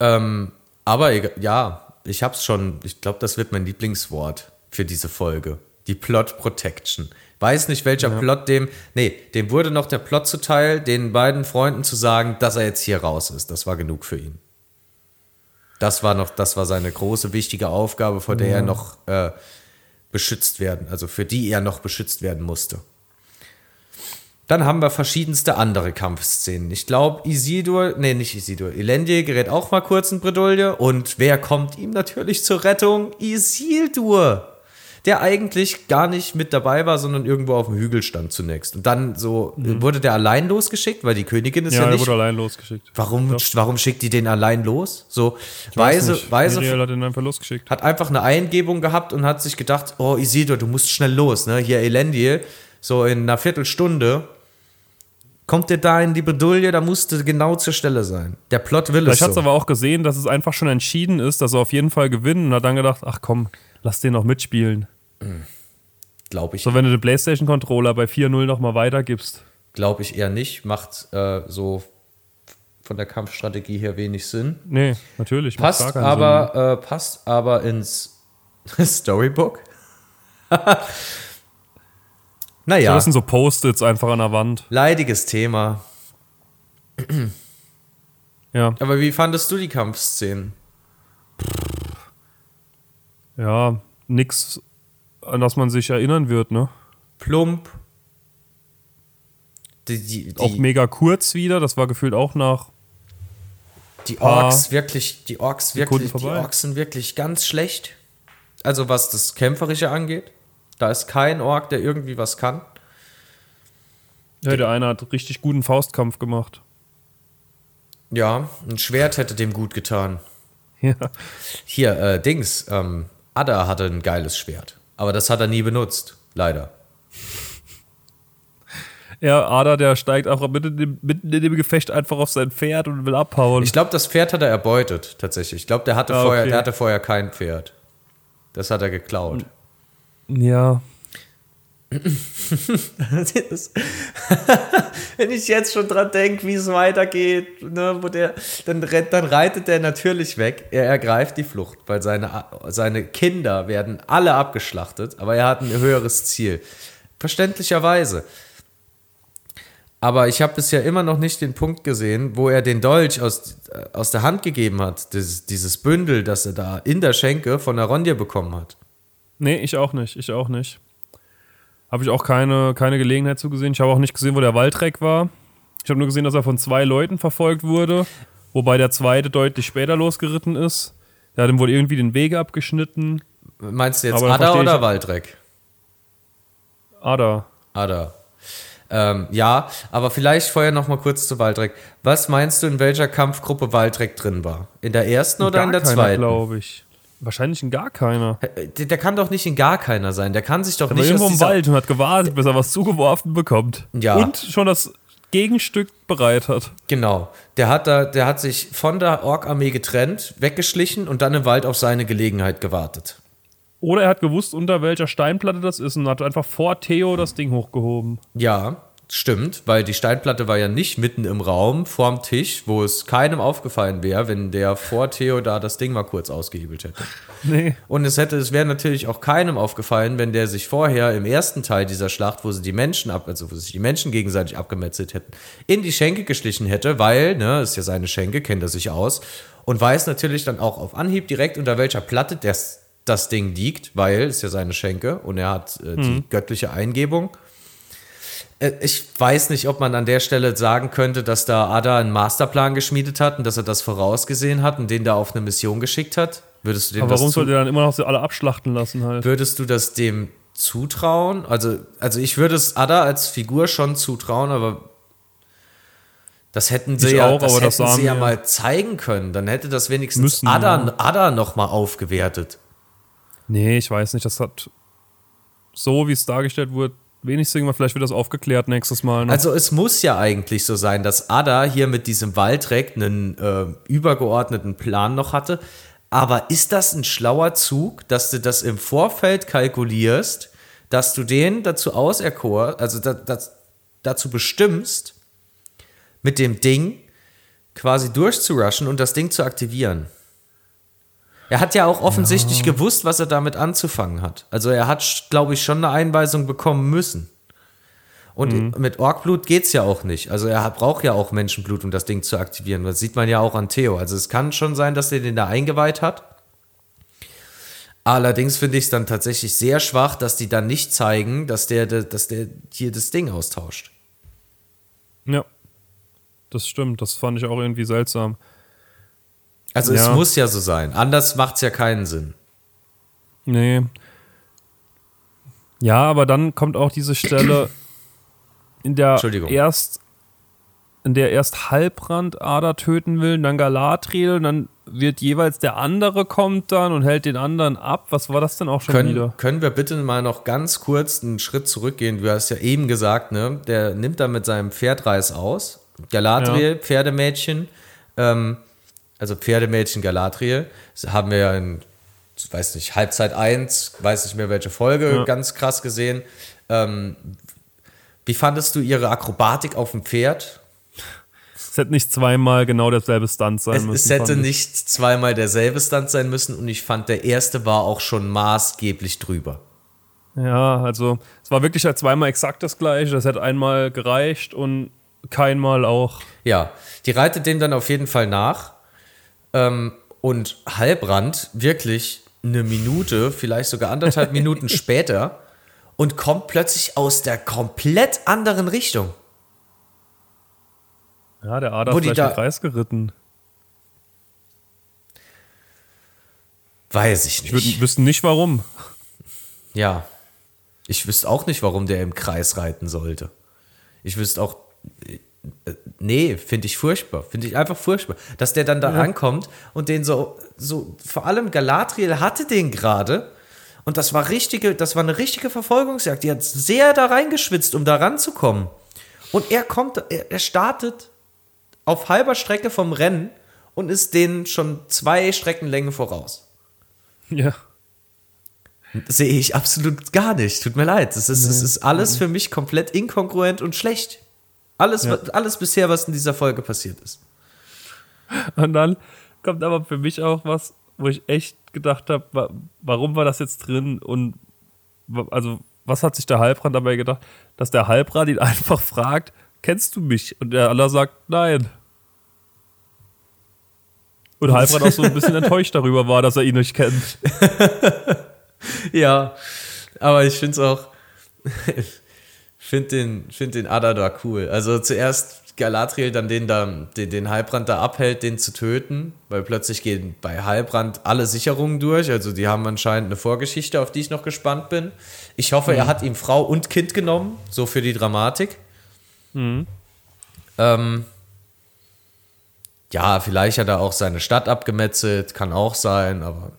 ähm, aber ja, ich hab's schon, ich glaube, das wird mein Lieblingswort für diese Folge. Die Plot Protection. Weiß nicht, welcher ja. Plot dem. Nee, dem wurde noch der Plot zuteil, den beiden Freunden zu sagen, dass er jetzt hier raus ist. Das war genug für ihn. Das war noch, das war seine große, wichtige Aufgabe, vor der ja. er noch äh, beschützt werden, also für die er noch beschützt werden musste. Dann haben wir verschiedenste andere Kampfszenen. Ich glaube, Isidor, nee, nicht Isidor, Elendil gerät auch mal kurz in Bredouille. Und wer kommt ihm natürlich zur Rettung? Isildur der eigentlich gar nicht mit dabei war, sondern irgendwo auf dem Hügel stand zunächst. Und dann so mhm. wurde der allein losgeschickt, weil die Königin ist ja, ja nicht. Ja, wurde allein losgeschickt. Warum, warum schickt die den allein los? So ich Weise, Weise hat ihn einfach losgeschickt. Hat einfach eine Eingebung gehabt und hat sich gedacht, oh Isidor, du musst schnell los, ne? Hier Elendil, so in einer Viertelstunde kommt der da in die Bedulie, da musste genau zur Stelle sein. Der Plot will Vielleicht es so. hat es aber auch gesehen, dass es einfach schon entschieden ist, dass er auf jeden Fall gewinnen und hat dann gedacht, ach komm, lass den noch mitspielen. Glaube ich. So, wenn du den PlayStation-Controller bei 4.0 nochmal weitergibst. Glaube ich eher nicht. Macht äh, so von der Kampfstrategie her wenig Sinn. Nee, natürlich. Passt aber, äh, passt aber ins Storybook. Naja, Das sind so Post-its einfach an der Wand. leidiges Thema. Ja, Aber wie fandest du die Kampfszenen? Ja, nix, an das man sich erinnern wird, ne? Plump. Die, die, Auch die, mega kurz wieder, das war gefühlt auch nach. die Orks wirklich, die Orks wirklich, die. Orks sind wirklich ganz schlecht. Also was das Kämpferische angeht. Da ist kein Ork, der irgendwie was kann. Ja, der eine hat richtig guten Faustkampf gemacht. Ja, ein Schwert hätte dem gut getan. Ja. Hier, äh, Dings, ähm, Ada hatte ein geiles Schwert. Aber das hat er nie benutzt, leider. Ja, Ada, der steigt auch mitten in, dem, mitten in dem Gefecht einfach auf sein Pferd und will abhauen. Ich glaube, das Pferd hat er erbeutet, tatsächlich. Ich glaube, der, hatte Ah, vorher, okay. der hatte vorher kein Pferd. Das hat er geklaut. ja. Das- Wenn ich jetzt schon dran denke, wie es weitergeht, ne, wo der, dann, rennt, dann reitet der natürlich weg. Er ergreift die Flucht, weil seine, seine Kinder werden alle abgeschlachtet, aber er hat ein höheres Ziel. Verständlicherweise. Aber ich habe bisher immer noch nicht den Punkt gesehen, wo er den Dolch aus, aus der Hand gegeben hat, dieses, dieses Bündel, das er da in der Schenke von der Ronja bekommen hat. Nee, ich auch nicht. Ich auch nicht. Habe ich auch keine, keine Gelegenheit zugesehen. Ich habe auch nicht gesehen, wo der Waldreck war. Ich habe nur gesehen, dass er von zwei Leuten verfolgt wurde, wobei der zweite deutlich später losgeritten ist. Der hat ihm wohl irgendwie den Weg abgeschnitten. Meinst du jetzt Ada oder Waldreck? Ada. Ada. Ähm, ja, aber vielleicht vorher noch mal kurz zu Waldreck. Was meinst du, in welcher Kampfgruppe Waldreck drin war? In der ersten oder gar in der zweiten? glaube ich. Wahrscheinlich in gar keiner. Der, der kann doch nicht in gar keiner sein. Der kann sich doch Er war nicht irgendwo aus im Wald und hat gewartet, bis er was zugeworfen bekommt. Ja. Und schon das Gegenstück bereit hat. Genau. Der hat da, der hat sich von der Ork-Armee getrennt, weggeschlichen und dann im Wald auf seine Gelegenheit gewartet. Oder er hat gewusst, unter welcher Steinplatte das ist und hat einfach vor Theo das Ding hochgehoben. Ja, stimmt, weil die Steinplatte war ja nicht mitten im Raum vorm Tisch, wo es keinem aufgefallen wäre, wenn der vor Theo da das Ding mal kurz ausgehebelt hätte. Nee. Und es hätte, es wäre natürlich auch keinem aufgefallen, wenn der sich vorher im ersten Teil dieser Schlacht, wo sie die Menschen ab, also wo sich die Menschen gegenseitig abgemetzelt hätten, in die Schenke geschlichen hätte, weil, ne, ist ja seine Schenke, kennt er sich aus und weiß natürlich dann auch auf Anhieb direkt unter welcher Platte das, das Ding liegt, weil ist ja seine Schenke und er hat äh, die göttliche Eingebung. Äh, Ich weiß nicht, ob man an der Stelle sagen könnte, dass da Ada einen Masterplan geschmiedet hat und dass er das vorausgesehen hat und den da auf eine Mission geschickt hat. Würdest du dem Aber das warum sollte er dann immer noch so alle abschlachten lassen halt? Würdest du das dem zutrauen? Also, also ich würde es Ada als Figur schon zutrauen, aber das hätten sie Ich ja, auch, das hätten das sie ja wir- mal zeigen können. Dann hätte das wenigstens Müssen, Ada, ja. Ada noch mal aufgewertet. Nee, ich weiß nicht. Das hat so, wie es dargestellt wurde, wenig gemacht. Vielleicht wird das aufgeklärt nächstes Mal. Noch. Also es muss ja eigentlich so sein, dass Ada hier mit diesem Waldreck einen äh, übergeordneten Plan noch hatte. Aber ist das ein schlauer Zug, dass du das im Vorfeld kalkulierst, dass du den dazu auserkor, also da, das, dazu bestimmst, mit dem Ding quasi durchzurushen und das Ding zu aktivieren? Er hat ja auch offensichtlich gewusst, was er damit anzufangen hat. Also er hat, glaube ich, schon eine Einweisung bekommen müssen. Und mit Orkblut geht's ja auch nicht. Also er braucht ja auch Menschenblut, um das Ding zu aktivieren. Das sieht man ja auch an Theo. Also es kann schon sein, dass er den da eingeweiht hat. Allerdings finde ich es dann tatsächlich sehr schwach, dass die dann nicht zeigen, dass der, dass der hier das Ding austauscht. ja. Das stimmt. Das fand ich auch irgendwie seltsam. Also es Ja. muss ja so sein. Anders macht's ja keinen Sinn. Nee. Ja, aber dann kommt auch diese Stelle, in der erst in der erst Halbrand Ada töten will, dann Galadriel, dann wird jeweils der andere kommt dann und hält den anderen ab. Was war das denn auch schon Können, wieder? können wir bitte mal noch ganz kurz einen Schritt zurückgehen? Du hast ja eben gesagt, ne? Der nimmt da mit seinem Pferdreis aus. Galadriel, Pferdemädchen, ähm, also Pferdemädchen Galadriel, das haben wir ja in weiß nicht, Halbzeit 1, weiß nicht mehr welche Folge, Ja. ganz krass gesehen. Ähm, wie fandest du ihre Akrobatik auf dem Pferd? Es hätte nicht zweimal genau derselbe Stunt sein Es, müssen. es hätte nicht zweimal derselbe Stunt sein müssen und ich fand, der erste war auch schon maßgeblich drüber. Ja, also es war wirklich halt zweimal exakt das gleiche. Das hätte einmal gereicht und keinmal auch. Ja, die reitet dem dann auf jeden Fall nach. Ähm, und Halbrand wirklich eine Minute, vielleicht sogar anderthalb Minuten später und kommt plötzlich aus der komplett anderen Richtung. Ja, der Ader ist da- im Kreis geritten. Weiß ich Ich nicht. wüsste nicht warum. Ja. Ich wüsste auch nicht, warum der im Kreis reiten sollte. Ich wüsste auch. Nee, finde ich furchtbar. Finde ich einfach furchtbar. Dass der dann da ankommt und den so, so, vor allem Galadriel hatte den gerade. Und das war richtige, das war eine richtige Verfolgungsjagd. Die hat sehr da reingeschwitzt, um da ranzukommen. Und er kommt, er, er startet auf halber Strecke vom Rennen und ist denen schon zwei Streckenlängen voraus. Ja. Sehe ich absolut gar nicht. Tut mir leid. Das ist, das ist alles für mich komplett inkongruent und schlecht. Alles, Ja. alles bisher, was in dieser Folge passiert ist. Und dann kommt aber für mich auch was, wo ich echt gedacht habe, wa warum war das jetzt drin und also was hat sich der Halbrand dabei gedacht, dass der Halbrand ihn einfach fragt, kennst du mich? Und der Allah sagt, nein. Und Halbrand auch so ein bisschen enttäuscht darüber war, dass er ihn nicht kennt. Ja, aber ich finde es auch. Finde den, find den Ada da cool. Also zuerst Galadriel dann den da, den, den Halbrand da abhält, den zu töten, weil plötzlich gehen bei Halbrand alle Sicherungen durch. Also die haben anscheinend eine Vorgeschichte, auf die ich noch gespannt bin. Ich hoffe, er hat ihm Frau und Kind genommen, so für die Dramatik. Ähm, ja, vielleicht hat er auch seine Stadt abgemetzelt, kann auch sein, aber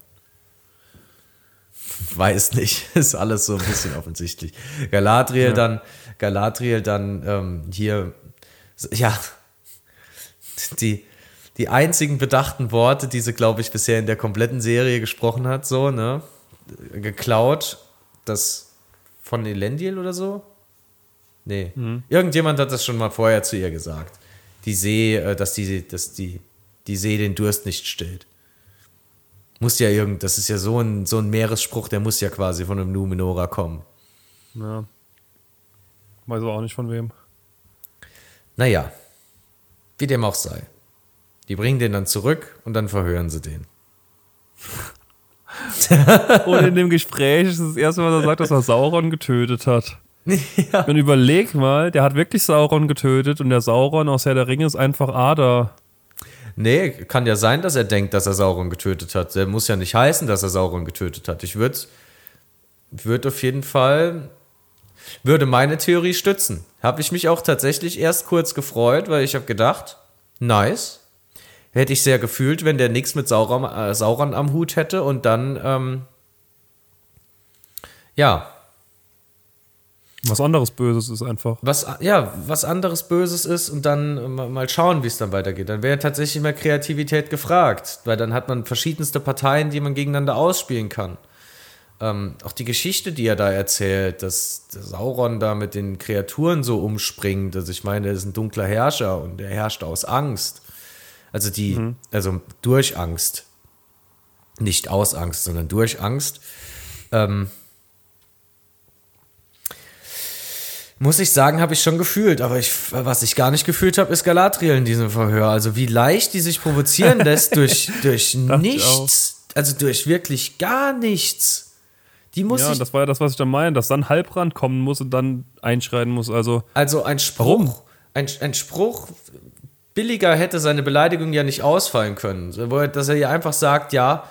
weiß nicht. Ist alles so ein bisschen offensichtlich. Galadriel dann, Galadriel dann ähm, hier, ja, die, die einzigen bedachten Worte, die sie, glaube ich, bisher in der kompletten Serie gesprochen hat, so, ne? Geklaut, das von Elendil oder so? Nee. Irgendjemand hat das schon mal vorher zu ihr gesagt. Die See, äh, dass die, dass die, die See den Durst nicht stillt. Muss ja irgend, das ist ja so ein, so ein Meeresspruch, der muss ja quasi von einem Numenora kommen. Ja. Weiß aber auch nicht von wem. Naja, wie dem auch sei. Die bringen den dann zurück und dann verhören sie den. Und in dem Gespräch ist das erste Mal, dass er sagt, dass er Sauron getötet hat. ja. Und überleg mal, der hat wirklich Sauron getötet und der Sauron aus Herr der Ringe ist einfach Ada. Nee, kann ja sein, dass er denkt, dass er Sauron getötet hat. Der muss ja nicht heißen, dass er Sauron getötet hat. Ich würde würd auf jeden Fall, würde meine Theorie stützen. Habe ich mich auch tatsächlich erst kurz gefreut, weil ich habe gedacht, nice. Hätte ich sehr gefühlt, wenn der nichts mit Sauron, äh, Sauron am Hut hätte und dann, ähm, ja, Was anderes Böses ist einfach. was, ja, was anderes Böses ist und dann mal schauen, wie es dann weitergeht. Dann wäre tatsächlich mehr Kreativität gefragt, weil dann hat man verschiedenste Parteien, die man gegeneinander ausspielen kann. Ähm, auch die Geschichte, die er da erzählt, dass der Sauron da mit den Kreaturen so umspringt. Also ich meine, er ist ein dunkler Herrscher und er herrscht aus Angst. Also die, also durch Angst. Nicht aus Angst, sondern durch Angst. Ähm, muss ich sagen, habe ich schon gefühlt. Aber ich, was ich gar nicht gefühlt habe, ist Galadriel in diesem Verhör. Also wie leicht die sich provozieren lässt durch, durch nichts. Also durch wirklich gar nichts. Die muss Ja, ich, das war ja das, was ich da meine, dass dann Halbrand kommen muss und dann einschreiten muss. Also, also ein Spruch, ein, ein Spruch, billiger hätte seine Beleidigung ja nicht ausfallen können. Dass er ihr einfach sagt, ja,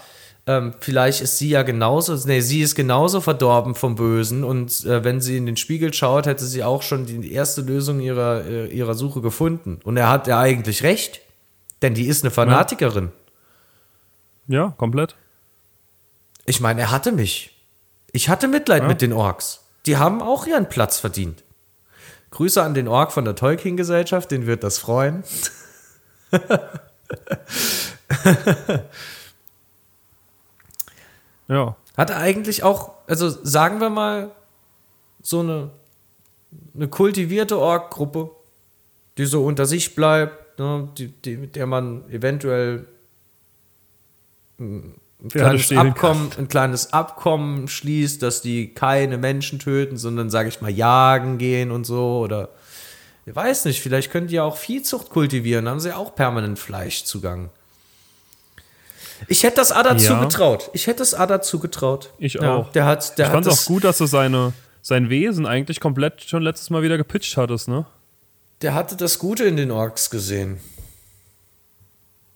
ähm, vielleicht ist sie ja genauso, nee, sie ist genauso verdorben vom Bösen und äh, wenn sie in den Spiegel schaut, hätte sie auch schon die erste Lösung ihrer, äh, ihrer Suche gefunden. Und er hat ja eigentlich recht, denn die ist eine Fanatikerin. ja, komplett. Ich meine, er hatte mich. Ich hatte Mitleid Ja. mit den Orks. Die haben auch ihren Platz verdient. Grüße an den Ork von der Tolkien-Gesellschaft, den wird das freuen. Ja. Hat er eigentlich auch, also sagen wir mal, so eine, eine kultivierte Org-Gruppe, die so unter sich bleibt, ne, die, die, mit der man eventuell ein kleines, stehen Abkommen, ein kleines Abkommen schließt, dass die keine Menschen töten, sondern, sage ich mal, jagen gehen und so. Oder ich weiß nicht, vielleicht können die ja auch Viehzucht kultivieren, haben sie auch permanent Fleischzugang. Ich hätte das Ada Ja. zugetraut. Ich hätte es Ada zugetraut. Ich Ja, auch. Der hat, der ich fand es auch gut, dass du seine, sein Wesen eigentlich komplett schon letztes Mal wieder gepitcht hattest, ne? Der hatte das Gute in den Orks gesehen.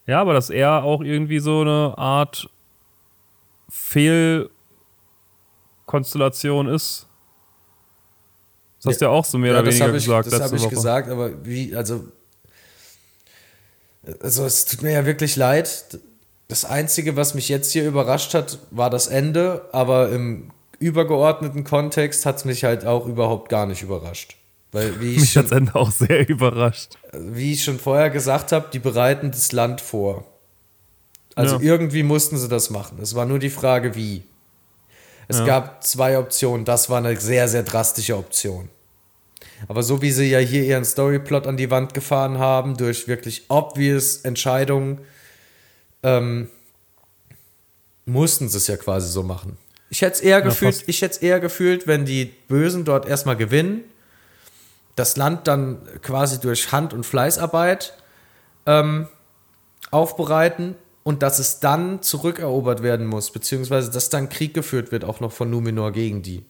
Ja, aber dass er auch irgendwie so eine Art Fehlkonstellation ist. Das hast du ja auch so mehr oder das weniger ich, gesagt das habe ich Woche. gesagt, aber wie, also, also es tut mir ja wirklich leid. Das Einzige, was mich jetzt hier überrascht hat, war das Ende, aber im übergeordneten Kontext hat es mich halt auch überhaupt gar nicht überrascht. Weil, wie ich, Mich hat's Ende auch sehr überrascht. wie ich schon vorher gesagt habe, die bereiten das Land vor. Also Ja. irgendwie mussten sie das machen. Es war nur die Frage, wie. Es Ja. gab zwei Optionen. Das war eine sehr, sehr drastische Option. Aber so wie sie ja hier ihren Storyplot an die Wand gefahren haben, durch wirklich obvious Entscheidungen, ähm, mussten sie es ja quasi so machen. Ich hätte es eher gefühlt, fast. ich hätte es eher gefühlt, wenn die Bösen dort erstmal gewinnen, das Land dann quasi durch Hand- und Fleißarbeit ähm, aufbereiten und dass es dann zurückerobert werden muss, beziehungsweise dass dann Krieg geführt wird, auch noch von Numenor gegen die.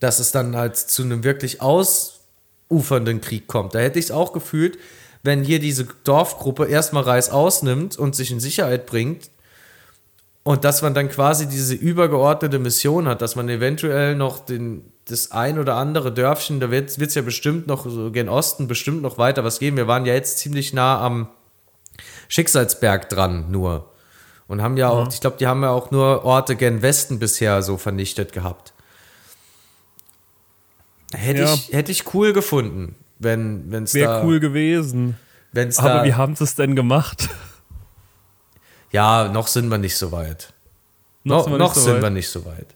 Dass es dann halt zu einem wirklich ausufernden Krieg kommt. Da hätte ich es auch gefühlt, wenn hier diese Dorfgruppe erstmal Reis ausnimmt und sich in Sicherheit bringt und dass man dann quasi diese übergeordnete Mission hat, dass man eventuell noch den, das ein oder andere Dörfchen, da wird es ja bestimmt noch so gen Osten bestimmt noch weiter was geben. Wir waren ja jetzt ziemlich nah am Schicksalsberg dran nur. Und haben ja auch, ich glaube, die haben ja auch nur Orte gen Westen bisher so vernichtet gehabt. Hätte, Ja. ich, hätte ich cool gefunden, wenn es Wäre cool gewesen. Wenn's Aber da, wie haben sie es denn gemacht? ja, noch sind wir nicht so weit. Noch, sind wir noch nicht so sind weit. wir nicht so weit.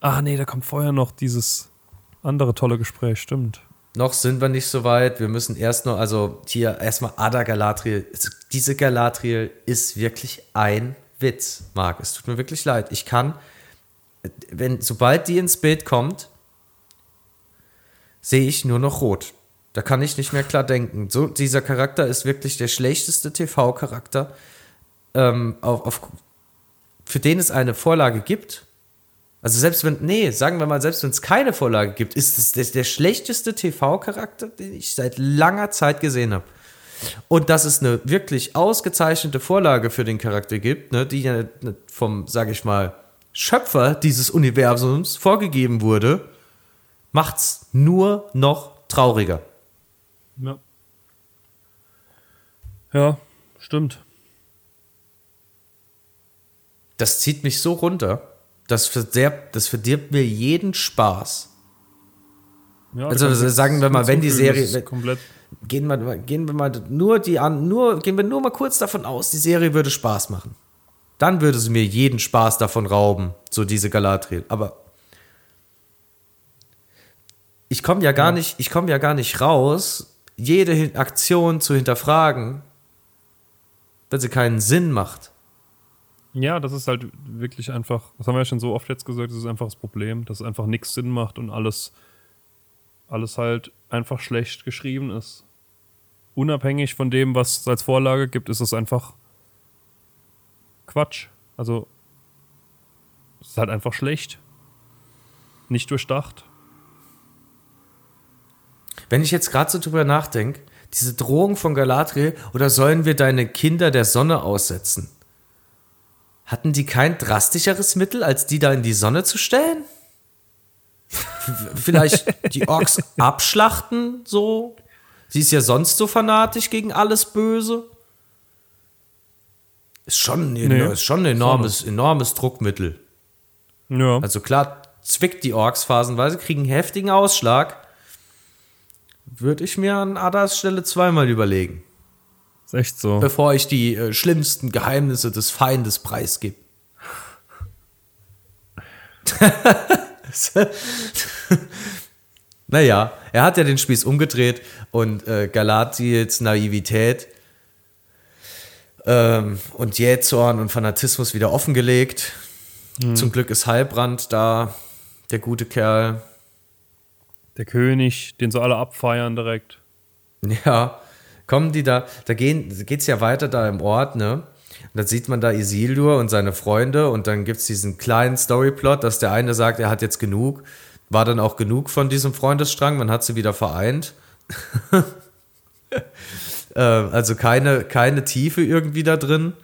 Ah, nee, da kommt vorher noch dieses andere tolle Gespräch, stimmt. Noch sind wir nicht so weit. Wir müssen erst noch, also hier erstmal Ada Galadriel. Es- Diese Galadriel ist wirklich ein Witz, Marc. Es tut mir wirklich leid. Ich kann, wenn, sobald die ins Bild kommt, sehe ich nur noch rot. Da kann ich nicht mehr klar denken. So, dieser Charakter ist wirklich der schlechteste TV-Charakter, ähm, auf, auf, für den es eine Vorlage gibt. Also selbst wenn, nee, sagen wir mal, selbst wenn es keine Vorlage gibt, ist es der, der schlechteste TV-Charakter, den ich seit langer Zeit gesehen habe. Und dass es eine wirklich ausgezeichnete Vorlage für den Charakter gibt, ne, die ja vom, sage ich mal, Schöpfer dieses Universums vorgegeben wurde, macht's nur noch trauriger. Ja. Ja, stimmt. Das zieht mich so runter, das verderbt, das verdirbt mir jeden Spaß. Ja, Also, sagen wir mal, wenn die Serie- komplett. Gehen wir, gehen wir mal nur die an, nur, gehen wir nur mal kurz davon aus, die Serie würde Spaß machen. Dann würde sie mir jeden Spaß davon rauben, so diese Galadriel. Aber ich komme ja gar nicht, ich komme ja gar nicht raus, jede Aktion zu hinterfragen, wenn sie keinen Sinn macht. Ja, das ist halt wirklich einfach, das haben wir ja schon so oft jetzt gesagt, das ist einfach das Problem, dass es einfach nichts Sinn macht und alles, alles halt einfach schlecht geschrieben ist. Unabhängig von dem, was es als Vorlage gibt, ist es einfach Quatsch. Also, es ist halt einfach schlecht. Nicht durchdacht. Wenn ich jetzt gerade so drüber nachdenke, diese Drohung von Galadriel, oder sollen wir deine Kinder der Sonne aussetzen? Hatten die kein drastischeres Mittel, als die da in die Sonne zu stellen? Vielleicht die Orks abschlachten, so? Sie ist ja sonst so fanatisch gegen alles Böse. Ist schon, ein, Nee, ist schon ein enormes, enormes Druckmittel. Ja. Also klar, zwickt die Orks phasenweise, kriegen einen heftigen Ausschlag. Würde ich mir an Adas Stelle zweimal überlegen, ist echt so. bevor ich die äh, schlimmsten Geheimnisse des Feindes preisgebe. naja, er hat ja den Spieß umgedreht und äh, Galadriels Naivität ähm, und Jähzorn und Fanatismus wieder offengelegt. Mhm. Zum Glück ist Heilbrand da, der gute Kerl. Der König, den so alle abfeiern direkt. Ja, kommen die da, da gehen, geht's ja weiter da im Ort, ne? Und dann sieht man da Isildur und seine Freunde und dann gibt es diesen kleinen Storyplot, dass der eine sagt, er hat jetzt genug. War dann auch genug von diesem Freundesstrang, man hat sie wieder vereint. äh, also keine, keine Tiefe irgendwie da drin.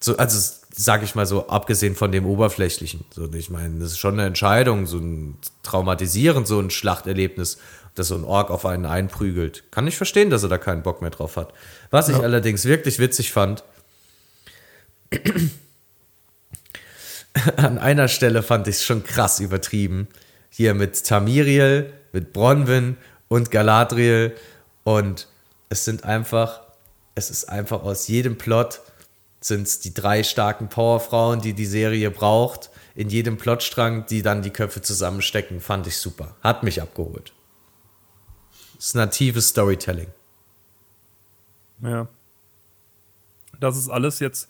So, also sag ich mal so, abgesehen von dem Oberflächlichen. So, ich meine, das ist schon eine Entscheidung, so ein traumatisierend, so ein Schlachterlebnis, dass so ein Ork auf einen einprügelt. Kann ich verstehen, dass er da keinen Bock mehr drauf hat. Was ja. ich allerdings wirklich witzig fand, an einer Stelle fand ich es schon krass übertrieben. Hier mit Tamiriel, mit Bronwyn und Galadriel. Und es sind einfach, es ist einfach aus jedem Plot sind es die drei starken Powerfrauen, die die Serie braucht. In jedem Plotstrang, die dann die Köpfe zusammenstecken, fand ich super. Hat mich abgeholt. Das ist natives Storytelling. Ja. Das ist alles jetzt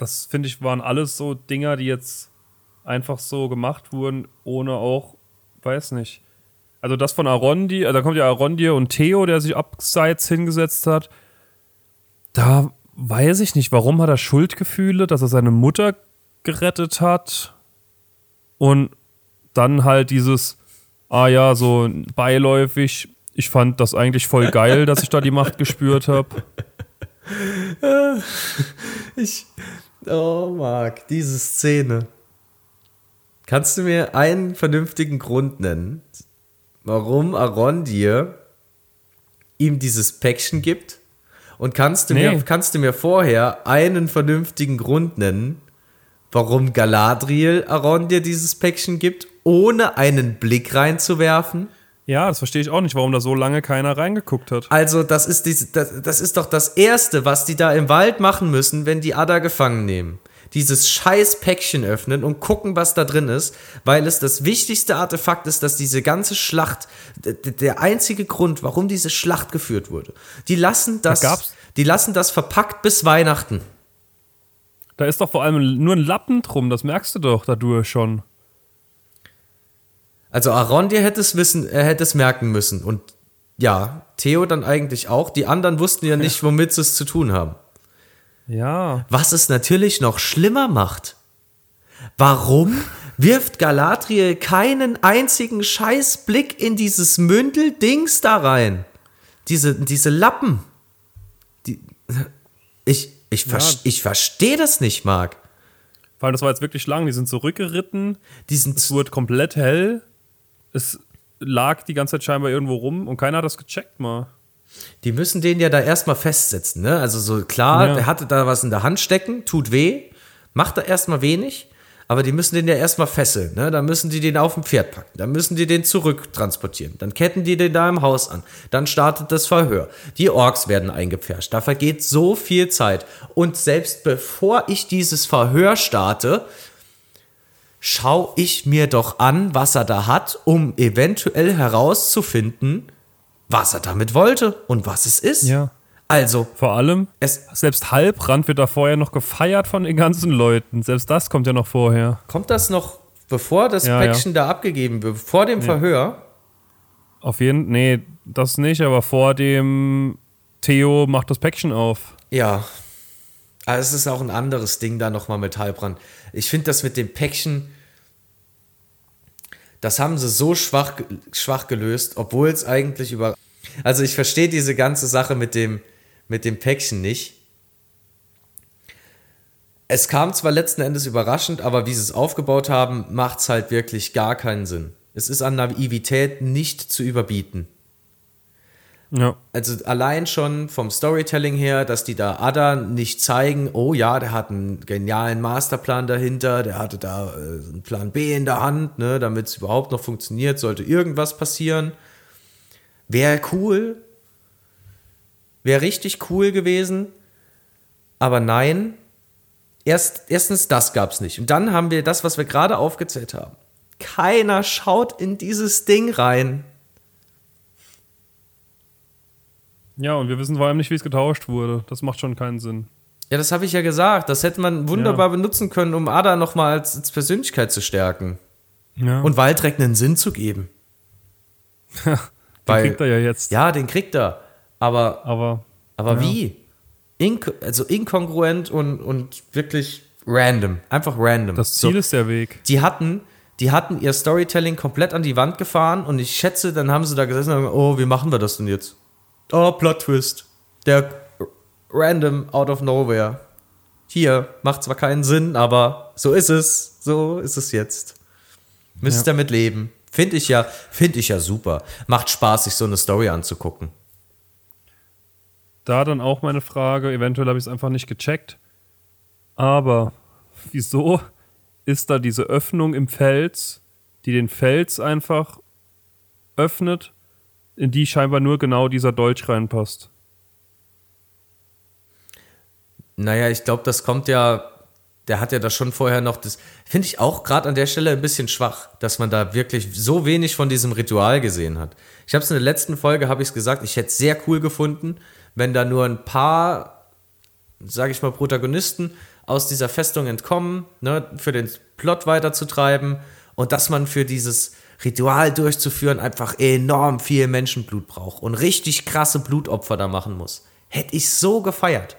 das finde ich, waren alles so Dinger, die jetzt einfach so gemacht wurden, ohne auch, weiß nicht. Also das von Arondi, also da kommt ja Arondir und Theo, der sich abseits hingesetzt hat. Da weiß ich nicht, warum hat er Schuldgefühle, dass er seine Mutter gerettet hat und dann halt dieses, ah ja, so beiläufig, ich fand das eigentlich voll geil, dass ich da die Macht gespürt habe. Ich, Oh, Marc, diese Szene. Kannst du mir einen vernünftigen Grund nennen, warum Arondir ihm dieses Päckchen gibt? Und kannst du, nee. mir, kannst du mir vorher einen vernünftigen Grund nennen, warum Galadriel Arondir dieses Päckchen gibt, ohne einen Blick reinzuwerfen? Ja, das verstehe ich auch nicht, warum da so lange keiner reingeguckt hat. Also, das ist, diese, das, das ist doch das Erste, was die da im Wald machen müssen, wenn die Ada gefangen nehmen. Dieses scheiß Päckchen öffnen und gucken, was da drin ist, weil es das wichtigste Artefakt ist, dass diese ganze Schlacht, der einzige Grund, warum diese Schlacht geführt wurde. Die lassen das, da die lassen das verpackt bis Weihnachten. Da ist doch vor allem nur ein Lappen drum, das merkst du doch dadurch schon. Also Arondir hätte es wissen, er hätte es merken müssen. Und ja, Theo dann eigentlich auch. Die anderen wussten ja nicht, womit sie es zu tun haben. Ja. Was es natürlich noch schlimmer macht. Warum wirft Galadriel keinen einzigen Scheißblick in dieses Mündel-Dings da rein? Diese, diese Lappen. Die, ich, ich, ja. ich verstehe das nicht, Marc. Weil das war jetzt wirklich lang. Die sind zurückgeritten. Die sind es wurde komplett hell es lag die ganze Zeit scheinbar irgendwo rum und keiner hat das gecheckt mal. Die müssen den ja da erstmal festsetzen, ne? Also so klar, ja. der hatte da was in der Hand stecken, tut weh, macht da erstmal wenig, aber die müssen den ja erstmal fesseln, ne? Dann müssen die den auf dem Pferd packen, dann müssen die den zurücktransportieren, dann ketten die den da im Haus an, dann startet das Verhör. Die Orks werden eingepfercht, da vergeht so viel Zeit und selbst bevor ich dieses Verhör starte, schau ich mir doch an, was er da hat, um eventuell herauszufinden, was er damit wollte und was es ist. Ja. Also. Vor allem, es, selbst Halbrand wird da vorher noch gefeiert von den ganzen Leuten. Selbst das kommt ja noch vorher. Kommt das noch, bevor das ja, Päckchen ja. da abgegeben wird, vor dem ja. Verhör? Auf jeden Fall, nee, das nicht, aber vor dem Theo macht das Päckchen auf. Ja. Aber es ist auch ein anderes Ding da nochmal mit Halbrand. Ich finde das mit dem Päckchen, das haben sie so schwach, schwach gelöst, obwohl es eigentlich über. Also ich verstehe diese ganze Sache mit dem, mit dem Päckchen nicht. Es kam zwar letzten Endes überraschend, aber wie sie es aufgebaut haben, macht es halt wirklich gar keinen Sinn. Es ist an Naivität nicht zu überbieten. Ja. Also allein schon vom Storytelling her, dass die da Ada nicht zeigen, oh ja, der hat einen genialen Masterplan dahinter, der hatte da äh, einen Plan B in der Hand, ne, damit es überhaupt noch funktioniert, sollte irgendwas passieren. Wäre cool. Wäre richtig cool gewesen. Aber nein, Erst, erstens, das gab es nicht. Und dann haben wir das, was wir gerade aufgezählt haben. Keiner schaut in dieses Ding rein. Ja, und wir wissen vor allem nicht, wie es getauscht wurde. Das macht schon keinen Sinn. Ja, das habe ich ja gesagt. Das hätte man wunderbar ja. benutzen können, um Ada nochmal als, als Persönlichkeit zu stärken. Ja. Und Waldreck einen Sinn zu geben. den Weil, kriegt er ja jetzt. Ja, den kriegt er. Aber, aber, aber ja. wie? Inko also inkongruent und, und wirklich random. Einfach random. Das Ziel so, ist der Weg. Die hatten, die hatten ihr Storytelling komplett an die Wand gefahren und ich schätze, dann haben sie da gesessen und gesagt, oh, wie machen wir das denn jetzt? Oh, Plot Twist. Der random out of nowhere. Hier, macht zwar keinen Sinn, aber so ist es. So ist es jetzt. Müsst ja. damit leben. Finde ich ja, finde ich ja super. Macht Spaß, sich so eine Story anzugucken. Da dann auch meine Frage, eventuell habe ich es einfach nicht gecheckt. Aber wieso ist da diese Öffnung im Fels, die den Fels einfach öffnet, in die scheinbar nur genau dieser Dolch reinpasst? Naja, ich glaube, das kommt ja, der hat ja da schon vorher noch das, finde ich auch gerade an der Stelle ein bisschen schwach, dass man da wirklich so wenig von diesem Ritual gesehen hat. Ich habe es in der letzten Folge, habe ich es gesagt, ich hätte es sehr cool gefunden, wenn da nur ein paar, sage ich mal, Protagonisten aus dieser Festung entkommen, ne, für den Plot weiterzutreiben und dass man für dieses Ritual durchzuführen einfach enorm viel Menschenblut braucht und richtig krasse Blutopfer da machen muss. Hätte ich so gefeiert.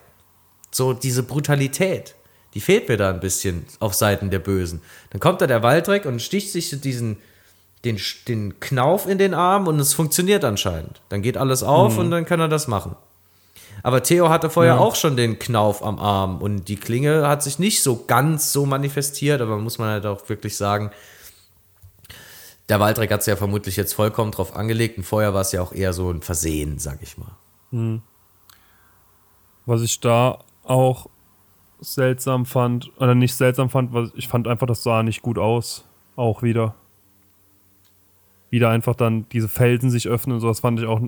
So diese Brutalität, die fehlt mir da ein bisschen auf Seiten der Bösen. Dann kommt da der Waldreck und sticht sich diesen, den, den Knauf in den Arm und es funktioniert anscheinend. Dann geht alles auf mhm. und dann kann er das machen. Aber Theo hatte vorher ja. auch schon den Knauf am Arm und die Klinge hat sich nicht so ganz so manifestiert, aber muss man halt auch wirklich sagen, der Waldreck hat es ja vermutlich jetzt vollkommen drauf angelegt und vorher war es ja auch eher so ein Versehen, sag ich mal. Mhm. Was ich da auch seltsam fand, oder nicht seltsam fand, weil ich fand einfach, das sah nicht gut aus. Auch wieder. Wieder einfach dann diese Felsen sich öffnen und sowas fand ich auch,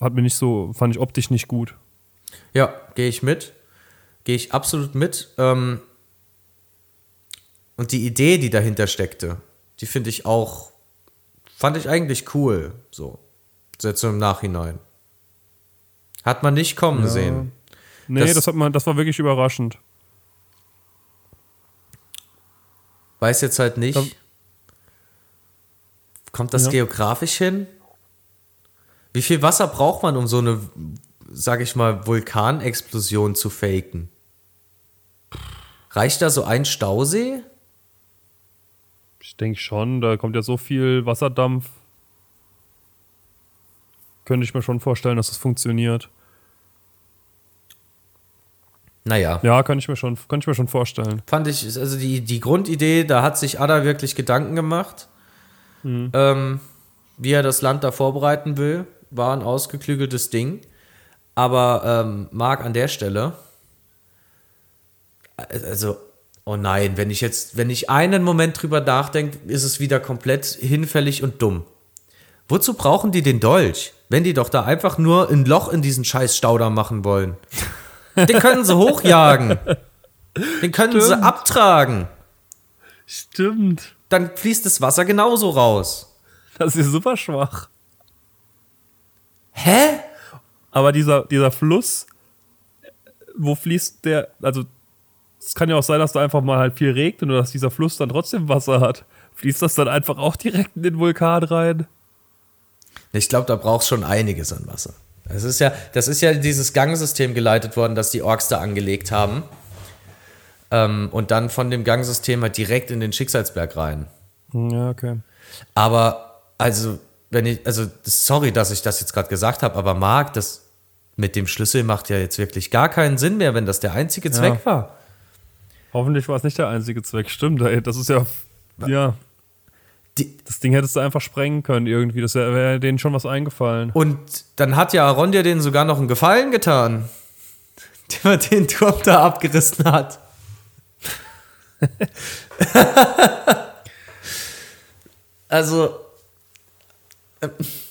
hat mir nicht so, fand ich optisch nicht gut. Ja, gehe ich mit. Gehe ich absolut mit. Ähm und die Idee, die dahinter steckte, die finde ich auch, fand ich eigentlich cool. So, jetzt so im Nachhinein. Hat man nicht kommen ja. sehen. Nee, das, das, hat man, das war wirklich überraschend. Weiß jetzt halt nicht. Da, kommt das ja. geografisch hin? Wie viel Wasser braucht man, um so eine, sag ich mal, Vulkanexplosion zu faken? Reicht da so ein Stausee? Ich denke schon, da kommt ja so viel Wasserdampf. Könnte ich mir schon vorstellen, dass das funktioniert. Naja. Ja, kann ich mir schon, kann ich mir schon vorstellen. Fand ich, also die, die Grundidee, da hat sich Ada wirklich Gedanken gemacht, mhm. ähm, wie er das Land da vorbereiten will. War ein ausgeklügeltes Ding. Aber ähm, Marc an der Stelle, also, oh nein, wenn ich jetzt, wenn ich einen Moment drüber nachdenke, ist es wieder komplett hinfällig und dumm. Wozu brauchen die den Dolch, wenn die doch da einfach nur ein Loch in diesen scheiß Stauder machen wollen? Den können sie hochjagen. Den können Stimmt. sie abtragen. Stimmt. Dann fließt das Wasser genauso raus. Das ist super schwach. Hä? Aber dieser, dieser Fluss, wo fließt der, also es kann ja auch sein, dass da einfach mal halt viel regnet und dass dieser Fluss dann trotzdem Wasser hat. Fließt das dann einfach auch direkt in den Vulkan rein? Ich glaube, da brauchst schon einiges an Wasser. Das ist ja, das ist ja dieses Gangsystem geleitet worden, das die Orks da angelegt haben. Ähm, und dann von dem Gangsystem halt direkt in den Schicksalsberg rein. Ja, okay. Aber, also, wenn ich, also, sorry, dass ich das jetzt gerade gesagt habe, aber Marc, das mit dem Schlüssel macht ja jetzt wirklich gar keinen Sinn mehr, wenn das der einzige Zweck ja. war. Hoffentlich war es nicht der einzige Zweck, stimmt. Ey. Das ist ja, ja. Die, das Ding hättest du einfach sprengen können irgendwie. Das wäre wär denen schon was eingefallen. Und dann hat ja Aaron dir denen sogar noch einen Gefallen getan. Der den Turm da abgerissen hat. also, äh,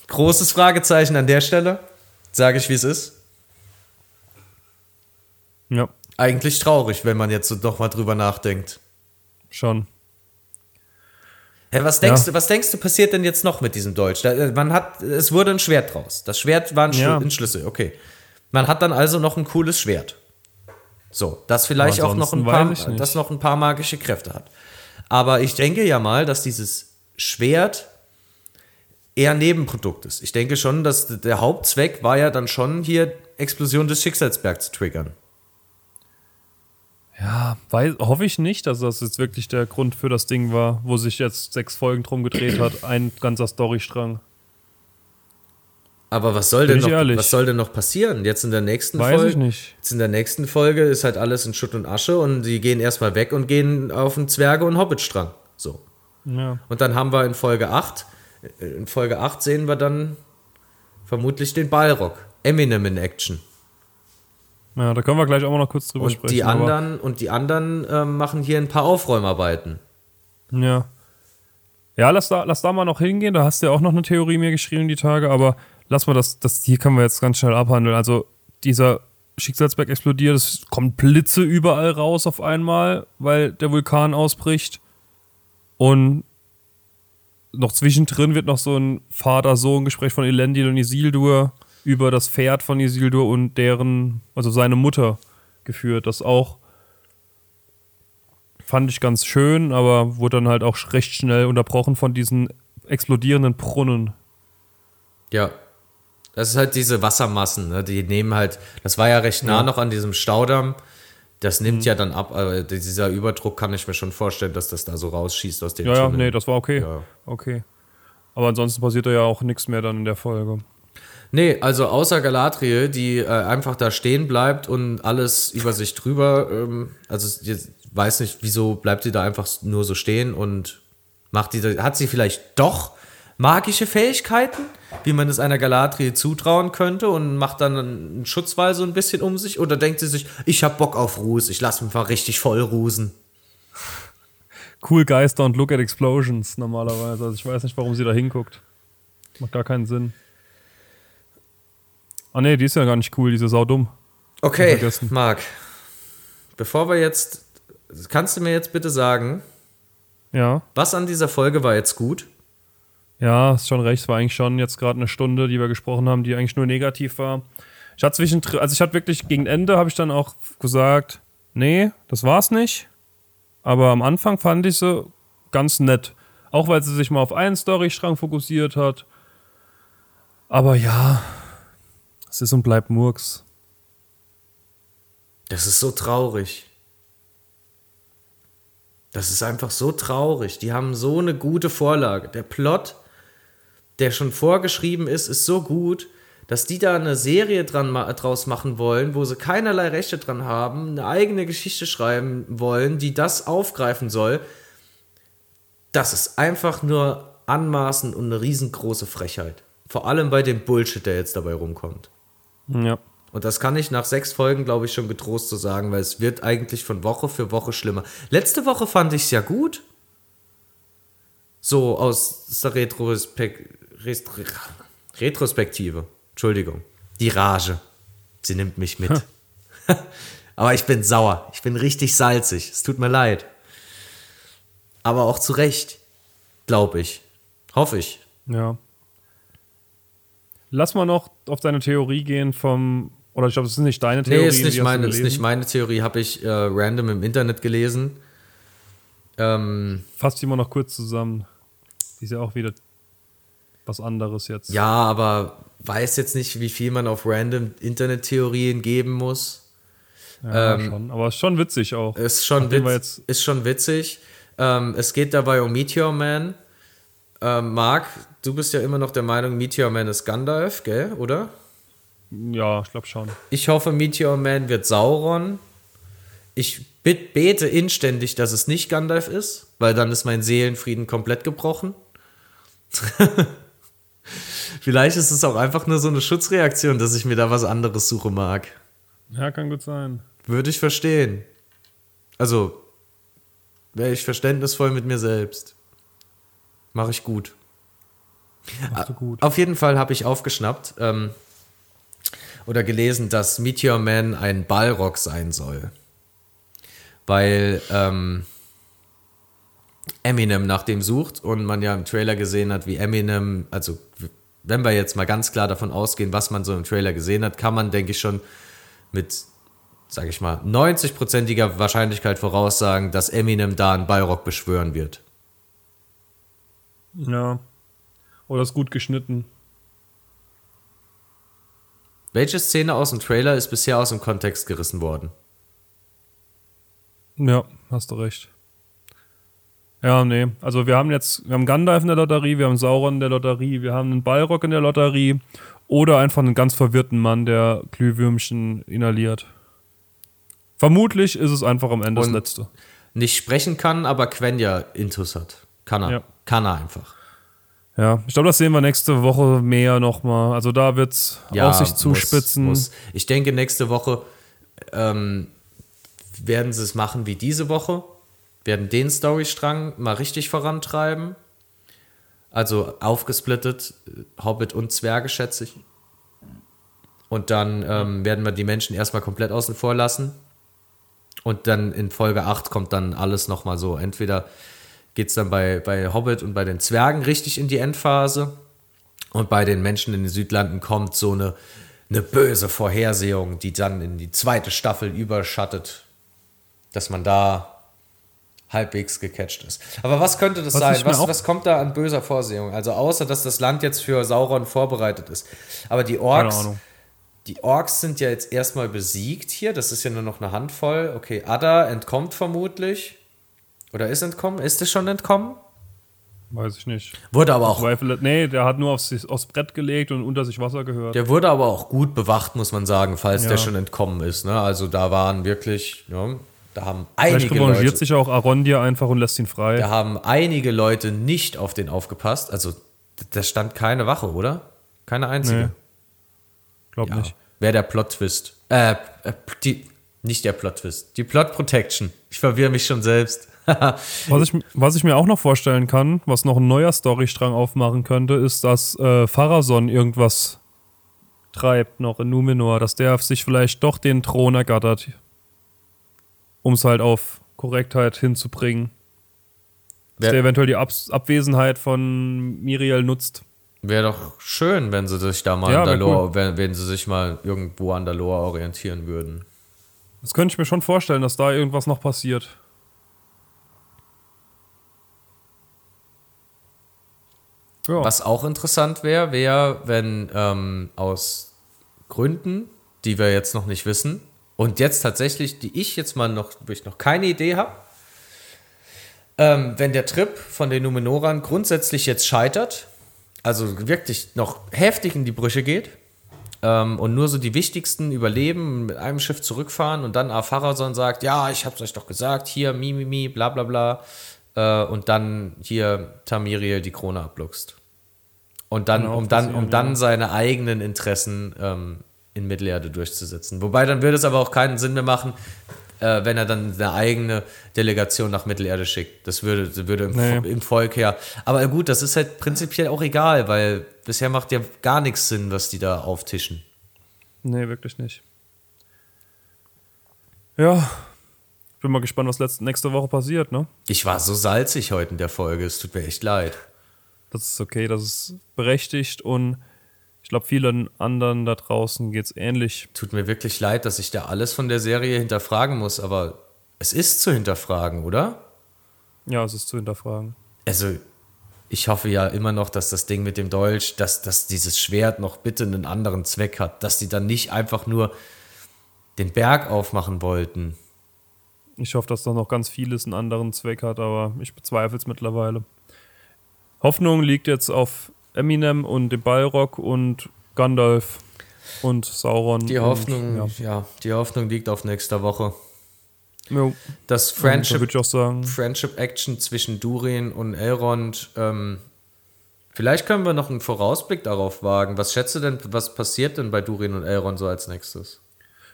großes Fragezeichen an der Stelle. Sage ich, wie es ist. Ja. Eigentlich traurig, wenn man jetzt so doch mal drüber nachdenkt. Schon. Hä, was denkst Ja. du, was denkst du, passiert denn jetzt noch mit diesem Deutsch? Äh, man hat, es wurde ein Schwert draus. Das Schwert war ein, Schl Ja. ein Schlüssel, okay. Man hat dann also noch ein cooles Schwert. So, das vielleicht auch noch ein paar, das noch ein paar magische Kräfte hat. Aber ich denke ja mal, dass dieses Schwert eher Nebenprodukt ist. Ich denke schon, dass der Hauptzweck war ja dann schon hier Explosion des Schicksalsbergs zu triggern. Ja, weiß, hoffe ich nicht, dass das jetzt wirklich der Grund für das Ding war, wo sich jetzt sechs Folgen drum gedreht hat. Ein ganzer Storystrang. Aber was soll Bin denn noch, ehrlich. was soll denn noch passieren? Jetzt in der nächsten Weiß Folge. ich nicht. Jetzt in der nächsten Folge ist halt alles in Schutt und Asche und die gehen erstmal weg und gehen auf den Zwerge- und Hobbitstrang. So. Ja. Und dann haben wir in Folge 8, äh, in Folge 8 sehen wir dann vermutlich den Balrog. Eminem in Action. Ja, da können wir gleich auch mal noch kurz drüber Und sprechen. die anderen, und die anderen ähm, machen hier ein paar Aufräumarbeiten. Ja. Ja, lass da, lass da mal noch hingehen. Da hast du ja auch noch eine Theorie mir geschrieben die Tage, aber lass mal das, das hier können wir jetzt ganz schnell abhandeln. Also dieser Schicksalsberg explodiert, es kommen Blitze überall raus auf einmal, weil der Vulkan ausbricht. Und noch zwischendrin wird noch so ein Vater-Sohn-Gespräch von Elendil und Isildur über das Pferd von Isildur und deren, also seine Mutter geführt, das auch fand ich ganz schön, aber wurde dann halt auch recht schnell unterbrochen von diesen explodierenden Brunnen. Ja. Das ist halt diese Wassermassen, ne? die nehmen halt, das war ja recht nah Ja. noch an diesem Staudamm. Das nimmt ja dann ab, aber dieser Überdruck kann ich mir schon vorstellen, dass das da so rausschießt aus den Ja, ja, Tunneln. nee, das war okay. Ja. Okay. Aber ansonsten passiert da ja auch nichts mehr dann in der Folge. Nee, also außer Galadriel, die äh, einfach da stehen bleibt und alles über sich drüber, ähm, also ich weiß nicht, wieso bleibt sie da einfach nur so stehen und macht die, hat sie vielleicht doch magische Fähigkeiten, wie man es einer Galadriel zutrauen könnte und macht dann einen Schutzwall so ein bisschen um sich oder denkt sie sich, ich hab Bock auf Ruß, ich lass mich mal richtig voll rusen. Cool Guys don't look at explosions normalerweise. Also ich weiß nicht, warum sie da hinguckt. Macht gar keinen Sinn. Ah nee, die ist ja gar nicht cool, diese Sau dumm. Okay. Marc, bevor wir jetzt, kannst du mir jetzt bitte sagen, Ja. was an dieser Folge war jetzt gut? Ja, ist schon recht. Es war eigentlich schon jetzt gerade eine Stunde, die wir gesprochen haben, die eigentlich nur negativ war. Ich hatte zwischendrin, also ich hatte wirklich gegen Ende habe ich dann auch gesagt, nee, das war's nicht. Aber am Anfang fand ich sie ganz nett. Auch weil sie sich mal auf einen Storystrang fokussiert hat. Aber ja, es ist und bleibt Murks. Das ist so traurig. Das ist einfach so traurig. Die haben so eine gute Vorlage. Der Plot, der schon vorgeschrieben ist, ist so gut, dass die da eine Serie dran ma draus machen wollen, wo sie keinerlei Rechte dran haben, eine eigene Geschichte schreiben wollen, die das aufgreifen soll. Das ist einfach nur anmaßend und eine riesengroße Frechheit. Vor allem bei dem Bullshit, der jetzt dabei rumkommt. Ja. Und das kann ich nach sechs Folgen, glaube ich, schon getrost so sagen, weil es wird eigentlich von Woche für Woche schlimmer. Letzte Woche fand ich es ja gut. So aus der Retrospek Retrospektive. Entschuldigung. Die Rage. Sie nimmt mich mit. Aber ich bin sauer. Ich bin richtig salzig. Es tut mir leid. Aber auch zu Recht. Glaube ich. Hoffe ich. Ja. Lass mal noch auf deine Theorie gehen vom. Oder ich glaube, es ist nicht deine Theorie. Nee, ist nicht, meine, ist nicht meine Theorie. Habe ich äh, random im Internet gelesen. Ähm, Fasst die mal noch kurz zusammen. Die ist ja auch wieder was anderes jetzt. ja, aber weiß jetzt nicht, wie viel man auf random Internet-Theorien geben muss. Ja, ähm, schon. Aber ist schon witzig auch. Ist schon, witz, ist schon witzig. Ähm, es geht dabei um Meteor Man. Ähm, Marc, du bist ja immer noch der Meinung, Meteor Man ist Gandalf, gell, oder? Ja, ich glaube schon. Ich hoffe, Meteor Man wird Sauron. Ich bet- bete inständig, dass es nicht Gandalf ist, weil dann ist mein Seelenfrieden komplett gebrochen. Vielleicht ist es auch einfach nur so eine Schutzreaktion, dass ich mir da was anderes suche mag. Ja, kann gut sein. Würde ich verstehen. Also, wäre ich verständnisvoll mit mir selbst. Mache ich gut. Machst du gut. Auf jeden Fall habe ich aufgeschnappt ähm, oder gelesen, dass Meteor Man ein Balrog sein soll. weil ähm, Eminem nach dem sucht und man ja im Trailer gesehen hat, wie Eminem, also wenn wir jetzt mal ganz klar davon ausgehen, was man so im Trailer gesehen hat, kann man, denke ich, schon mit, sage ich mal, 90-prozentiger Wahrscheinlichkeit voraussagen, dass Eminem da einen Ballrock beschwören wird. Ja. Oder ist gut geschnitten. Welche Szene aus dem Trailer ist bisher aus dem Kontext gerissen worden? Ja, hast du recht. Ja, nee. Also wir haben jetzt, wir haben Gandalf in der Lotterie, wir haben Sauron in der Lotterie, wir haben einen Balrog in der Lotterie oder einfach einen ganz verwirrten Mann, der Glühwürmchen inhaliert. Vermutlich ist es einfach am Ende Und das Letzte. Nicht sprechen kann, aber Quenya Intus hat. Kann er. Ja. Kann er einfach. Ja, ich glaube, das sehen wir nächste Woche mehr nochmal. Also da wird es auf sich muss- zuspitzen. muss. Ich denke, nächste Woche ähm, werden sie es machen wie diese Woche. Werden den Storystrang mal richtig vorantreiben. Also aufgesplittet, Hobbit und Zwerge, schätze ich. Und dann ähm, werden wir die Menschen erstmal komplett außen vor lassen. Und dann in Folge 8 kommt dann alles nochmal so. Entweder geht es dann bei, bei Hobbit und bei den Zwergen richtig in die Endphase. Und bei den Menschen in den Südlanden kommt so eine, eine böse Vorhersehung, die dann in die zweite Staffel überschattet, dass man da halbwegs gecatcht ist. Aber was könnte das Was sein? Was, was kommt da an böser Vorsehung? Also außer, dass das Land jetzt für Sauron vorbereitet ist. Aber die Orks, die Orks sind ja jetzt erstmal besiegt hier. Das ist ja nur noch eine Handvoll. Okay, Ada entkommt vermutlich. Oder ist entkommen? Ist es schon entkommen? Weiß ich nicht. Wurde aber auch Zweifel, nee, der hat nur aufs, aufs Brett gelegt und unter sich Wasser gehört. Der wurde aber auch gut bewacht, muss man sagen, falls Ja. der schon entkommen ist. Ne? Also da waren wirklich, ja, da haben Vielleicht einige revanchiert Leute, sich auch Arondir einfach und lässt ihn frei. da haben einige Leute nicht auf den aufgepasst. Also da stand keine Wache, oder? Keine einzige. Nee. Glaub Ja. nicht. Wäre der Plot-Twist. Äh, äh, die, nicht der Plot-Twist. Die Plot-Protection. Ich verwirre mich schon selbst. Was ich, was ich mir auch noch vorstellen kann, was noch ein neuer Storystrang aufmachen könnte, ist, dass äh, Pharason irgendwas treibt noch in Numenor, dass der sich vielleicht doch den Thron ergattert, um es halt auf Korrektheit hinzubringen. Dass Wer- der eventuell die Abs Abwesenheit von Miriel nutzt. Wäre doch schön, wenn sie sich da mal Ja, an wär Dalor, wenn, wenn sie sich mal irgendwo an Dalor orientieren würden. Das könnte ich mir schon vorstellen, dass da irgendwas noch passiert. Ja. Was auch interessant wäre, wäre, wenn ähm, aus Gründen, die wir jetzt noch nicht wissen, und jetzt tatsächlich, die ich jetzt mal noch, wo ich noch keine Idee habe, ähm, wenn der Trip von den Numenorern grundsätzlich jetzt scheitert, also wirklich noch heftig in die Brüche geht, ähm, und nur so die wichtigsten überleben, mit einem Schiff zurückfahren und dann Apharason sagt, ja, ich hab's euch doch gesagt, hier, mi, mi, mi, bla, bla, bla, äh, und dann hier Tamiriel die Krone abluchst. Und dann, auch um dann, um dann seine eigenen Interessen ähm, in Mittelerde durchzusetzen. Wobei dann würde es aber auch keinen Sinn mehr machen, äh, wenn er dann eine eigene Delegation nach Mittelerde schickt. Das würde, das würde im, Nee. im Volk her. Aber gut, das ist halt prinzipiell auch egal, weil bisher macht ja gar nichts Sinn, was die da auftischen. Nee, wirklich nicht. Ja. Bin mal gespannt, was letzt, nächste Woche passiert, ne? Ich war so salzig heute in der Folge, es tut mir echt leid. Das ist okay, das ist berechtigt und ich glaube, vielen anderen da draußen geht es ähnlich. Tut mir wirklich leid, dass ich da alles von der Serie hinterfragen muss, aber es ist zu hinterfragen, oder? Ja, es ist zu hinterfragen. Also, ich hoffe ja immer noch, dass das Ding mit dem Dolch, dass, dass dieses Schwert noch bitte einen anderen Zweck hat, dass die dann nicht einfach nur den Berg aufmachen wollten. Ich hoffe, dass da noch ganz vieles einen anderen Zweck hat, aber ich bezweifle es mittlerweile. Hoffnung liegt jetzt auf Eminem und dem Balrog und Gandalf und Sauron. Die und, Hoffnung, ja. ja. die Hoffnung liegt auf nächster Woche. Jo. Das Da Friendship sagen. Friendship Action zwischen Durin und Elrond. Ähm, vielleicht können wir noch einen Vorausblick darauf wagen. Was schätzt du denn, was passiert denn bei Durin und Elrond so als nächstes?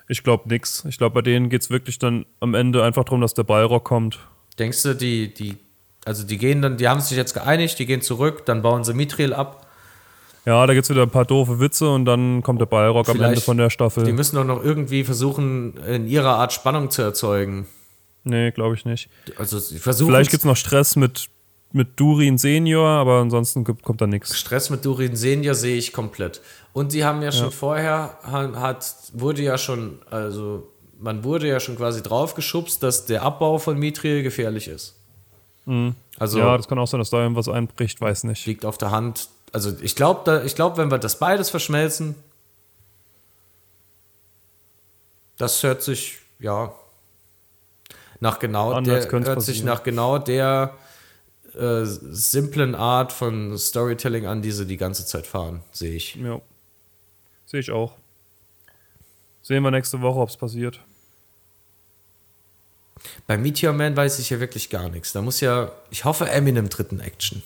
Ich glaube nix. Ich glaube, bei denen geht es wirklich dann am Ende einfach darum, dass der Balrog kommt. Denkst du, die, die, also die gehen dann, die haben sich jetzt geeinigt, die gehen zurück, dann bauen sie Mithril ab. Ja, da gibt es wieder ein paar doofe Witze und dann kommt der Balrog am Vielleicht- Ende von der Staffel. Die müssen doch noch irgendwie versuchen, in ihrer Art Spannung zu erzeugen. Nee, glaube ich nicht. Also sie versuchen Vielleicht gibt es noch Stress mit, mit Durin Senior, aber ansonsten kommt da nichts. Stress mit Durin Senior sehe ich komplett. Und sie haben ja schon vorher, hat, wurde ja schon, also man wurde ja schon quasi draufgeschubst, dass der Abbau von Mithril gefährlich ist. Also ja, das kann auch sein, dass da irgendwas einbricht, weiß nicht. liegt auf der Hand. Also ich glaube, ich glaube, wenn wir das beides verschmelzen, das hört sich ja nach genau An, der hört sich passieren. nach genau der äh, simplen Art von Storytelling an, die sie die ganze Zeit fahren, sehe ich. Ja. Sehe ich auch. Sehen wir nächste Woche, ob es passiert. Bei Meteor Man weiß ich ja wirklich gar nichts. Da muss ja, ich hoffe, Eminem tritt in Action.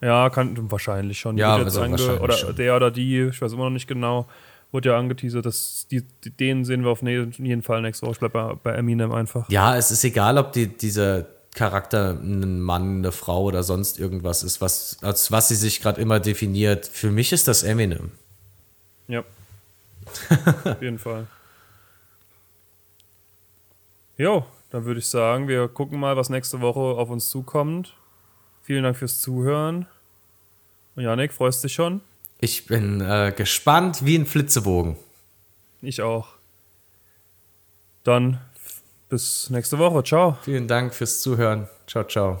Ja, kann wahrscheinlich schon. Ja, also wahrscheinlich oder schon. der oder die, ich weiß immer noch nicht genau, wurde ja angeteasert, dass die, die, den sehen wir auf ne- jeden Fall nächste Woche. Ich bleibe bei, bei Eminem einfach. Ja, es ist egal, ob die, dieser Charakter ein Mann, eine Frau oder sonst irgendwas ist, was, als was sie sich gerade immer definiert. Für mich ist das Eminem. Ja. auf jeden Fall. Jo, dann würde ich sagen, wir gucken mal, was nächste Woche auf uns zukommt. Vielen Dank fürs Zuhören. Und Janik, freust dich schon? Ich bin äh, gespannt wie ein Flitzebogen. Ich auch. Dann bis nächste Woche. Ciao. Vielen Dank fürs Zuhören. Ciao, ciao.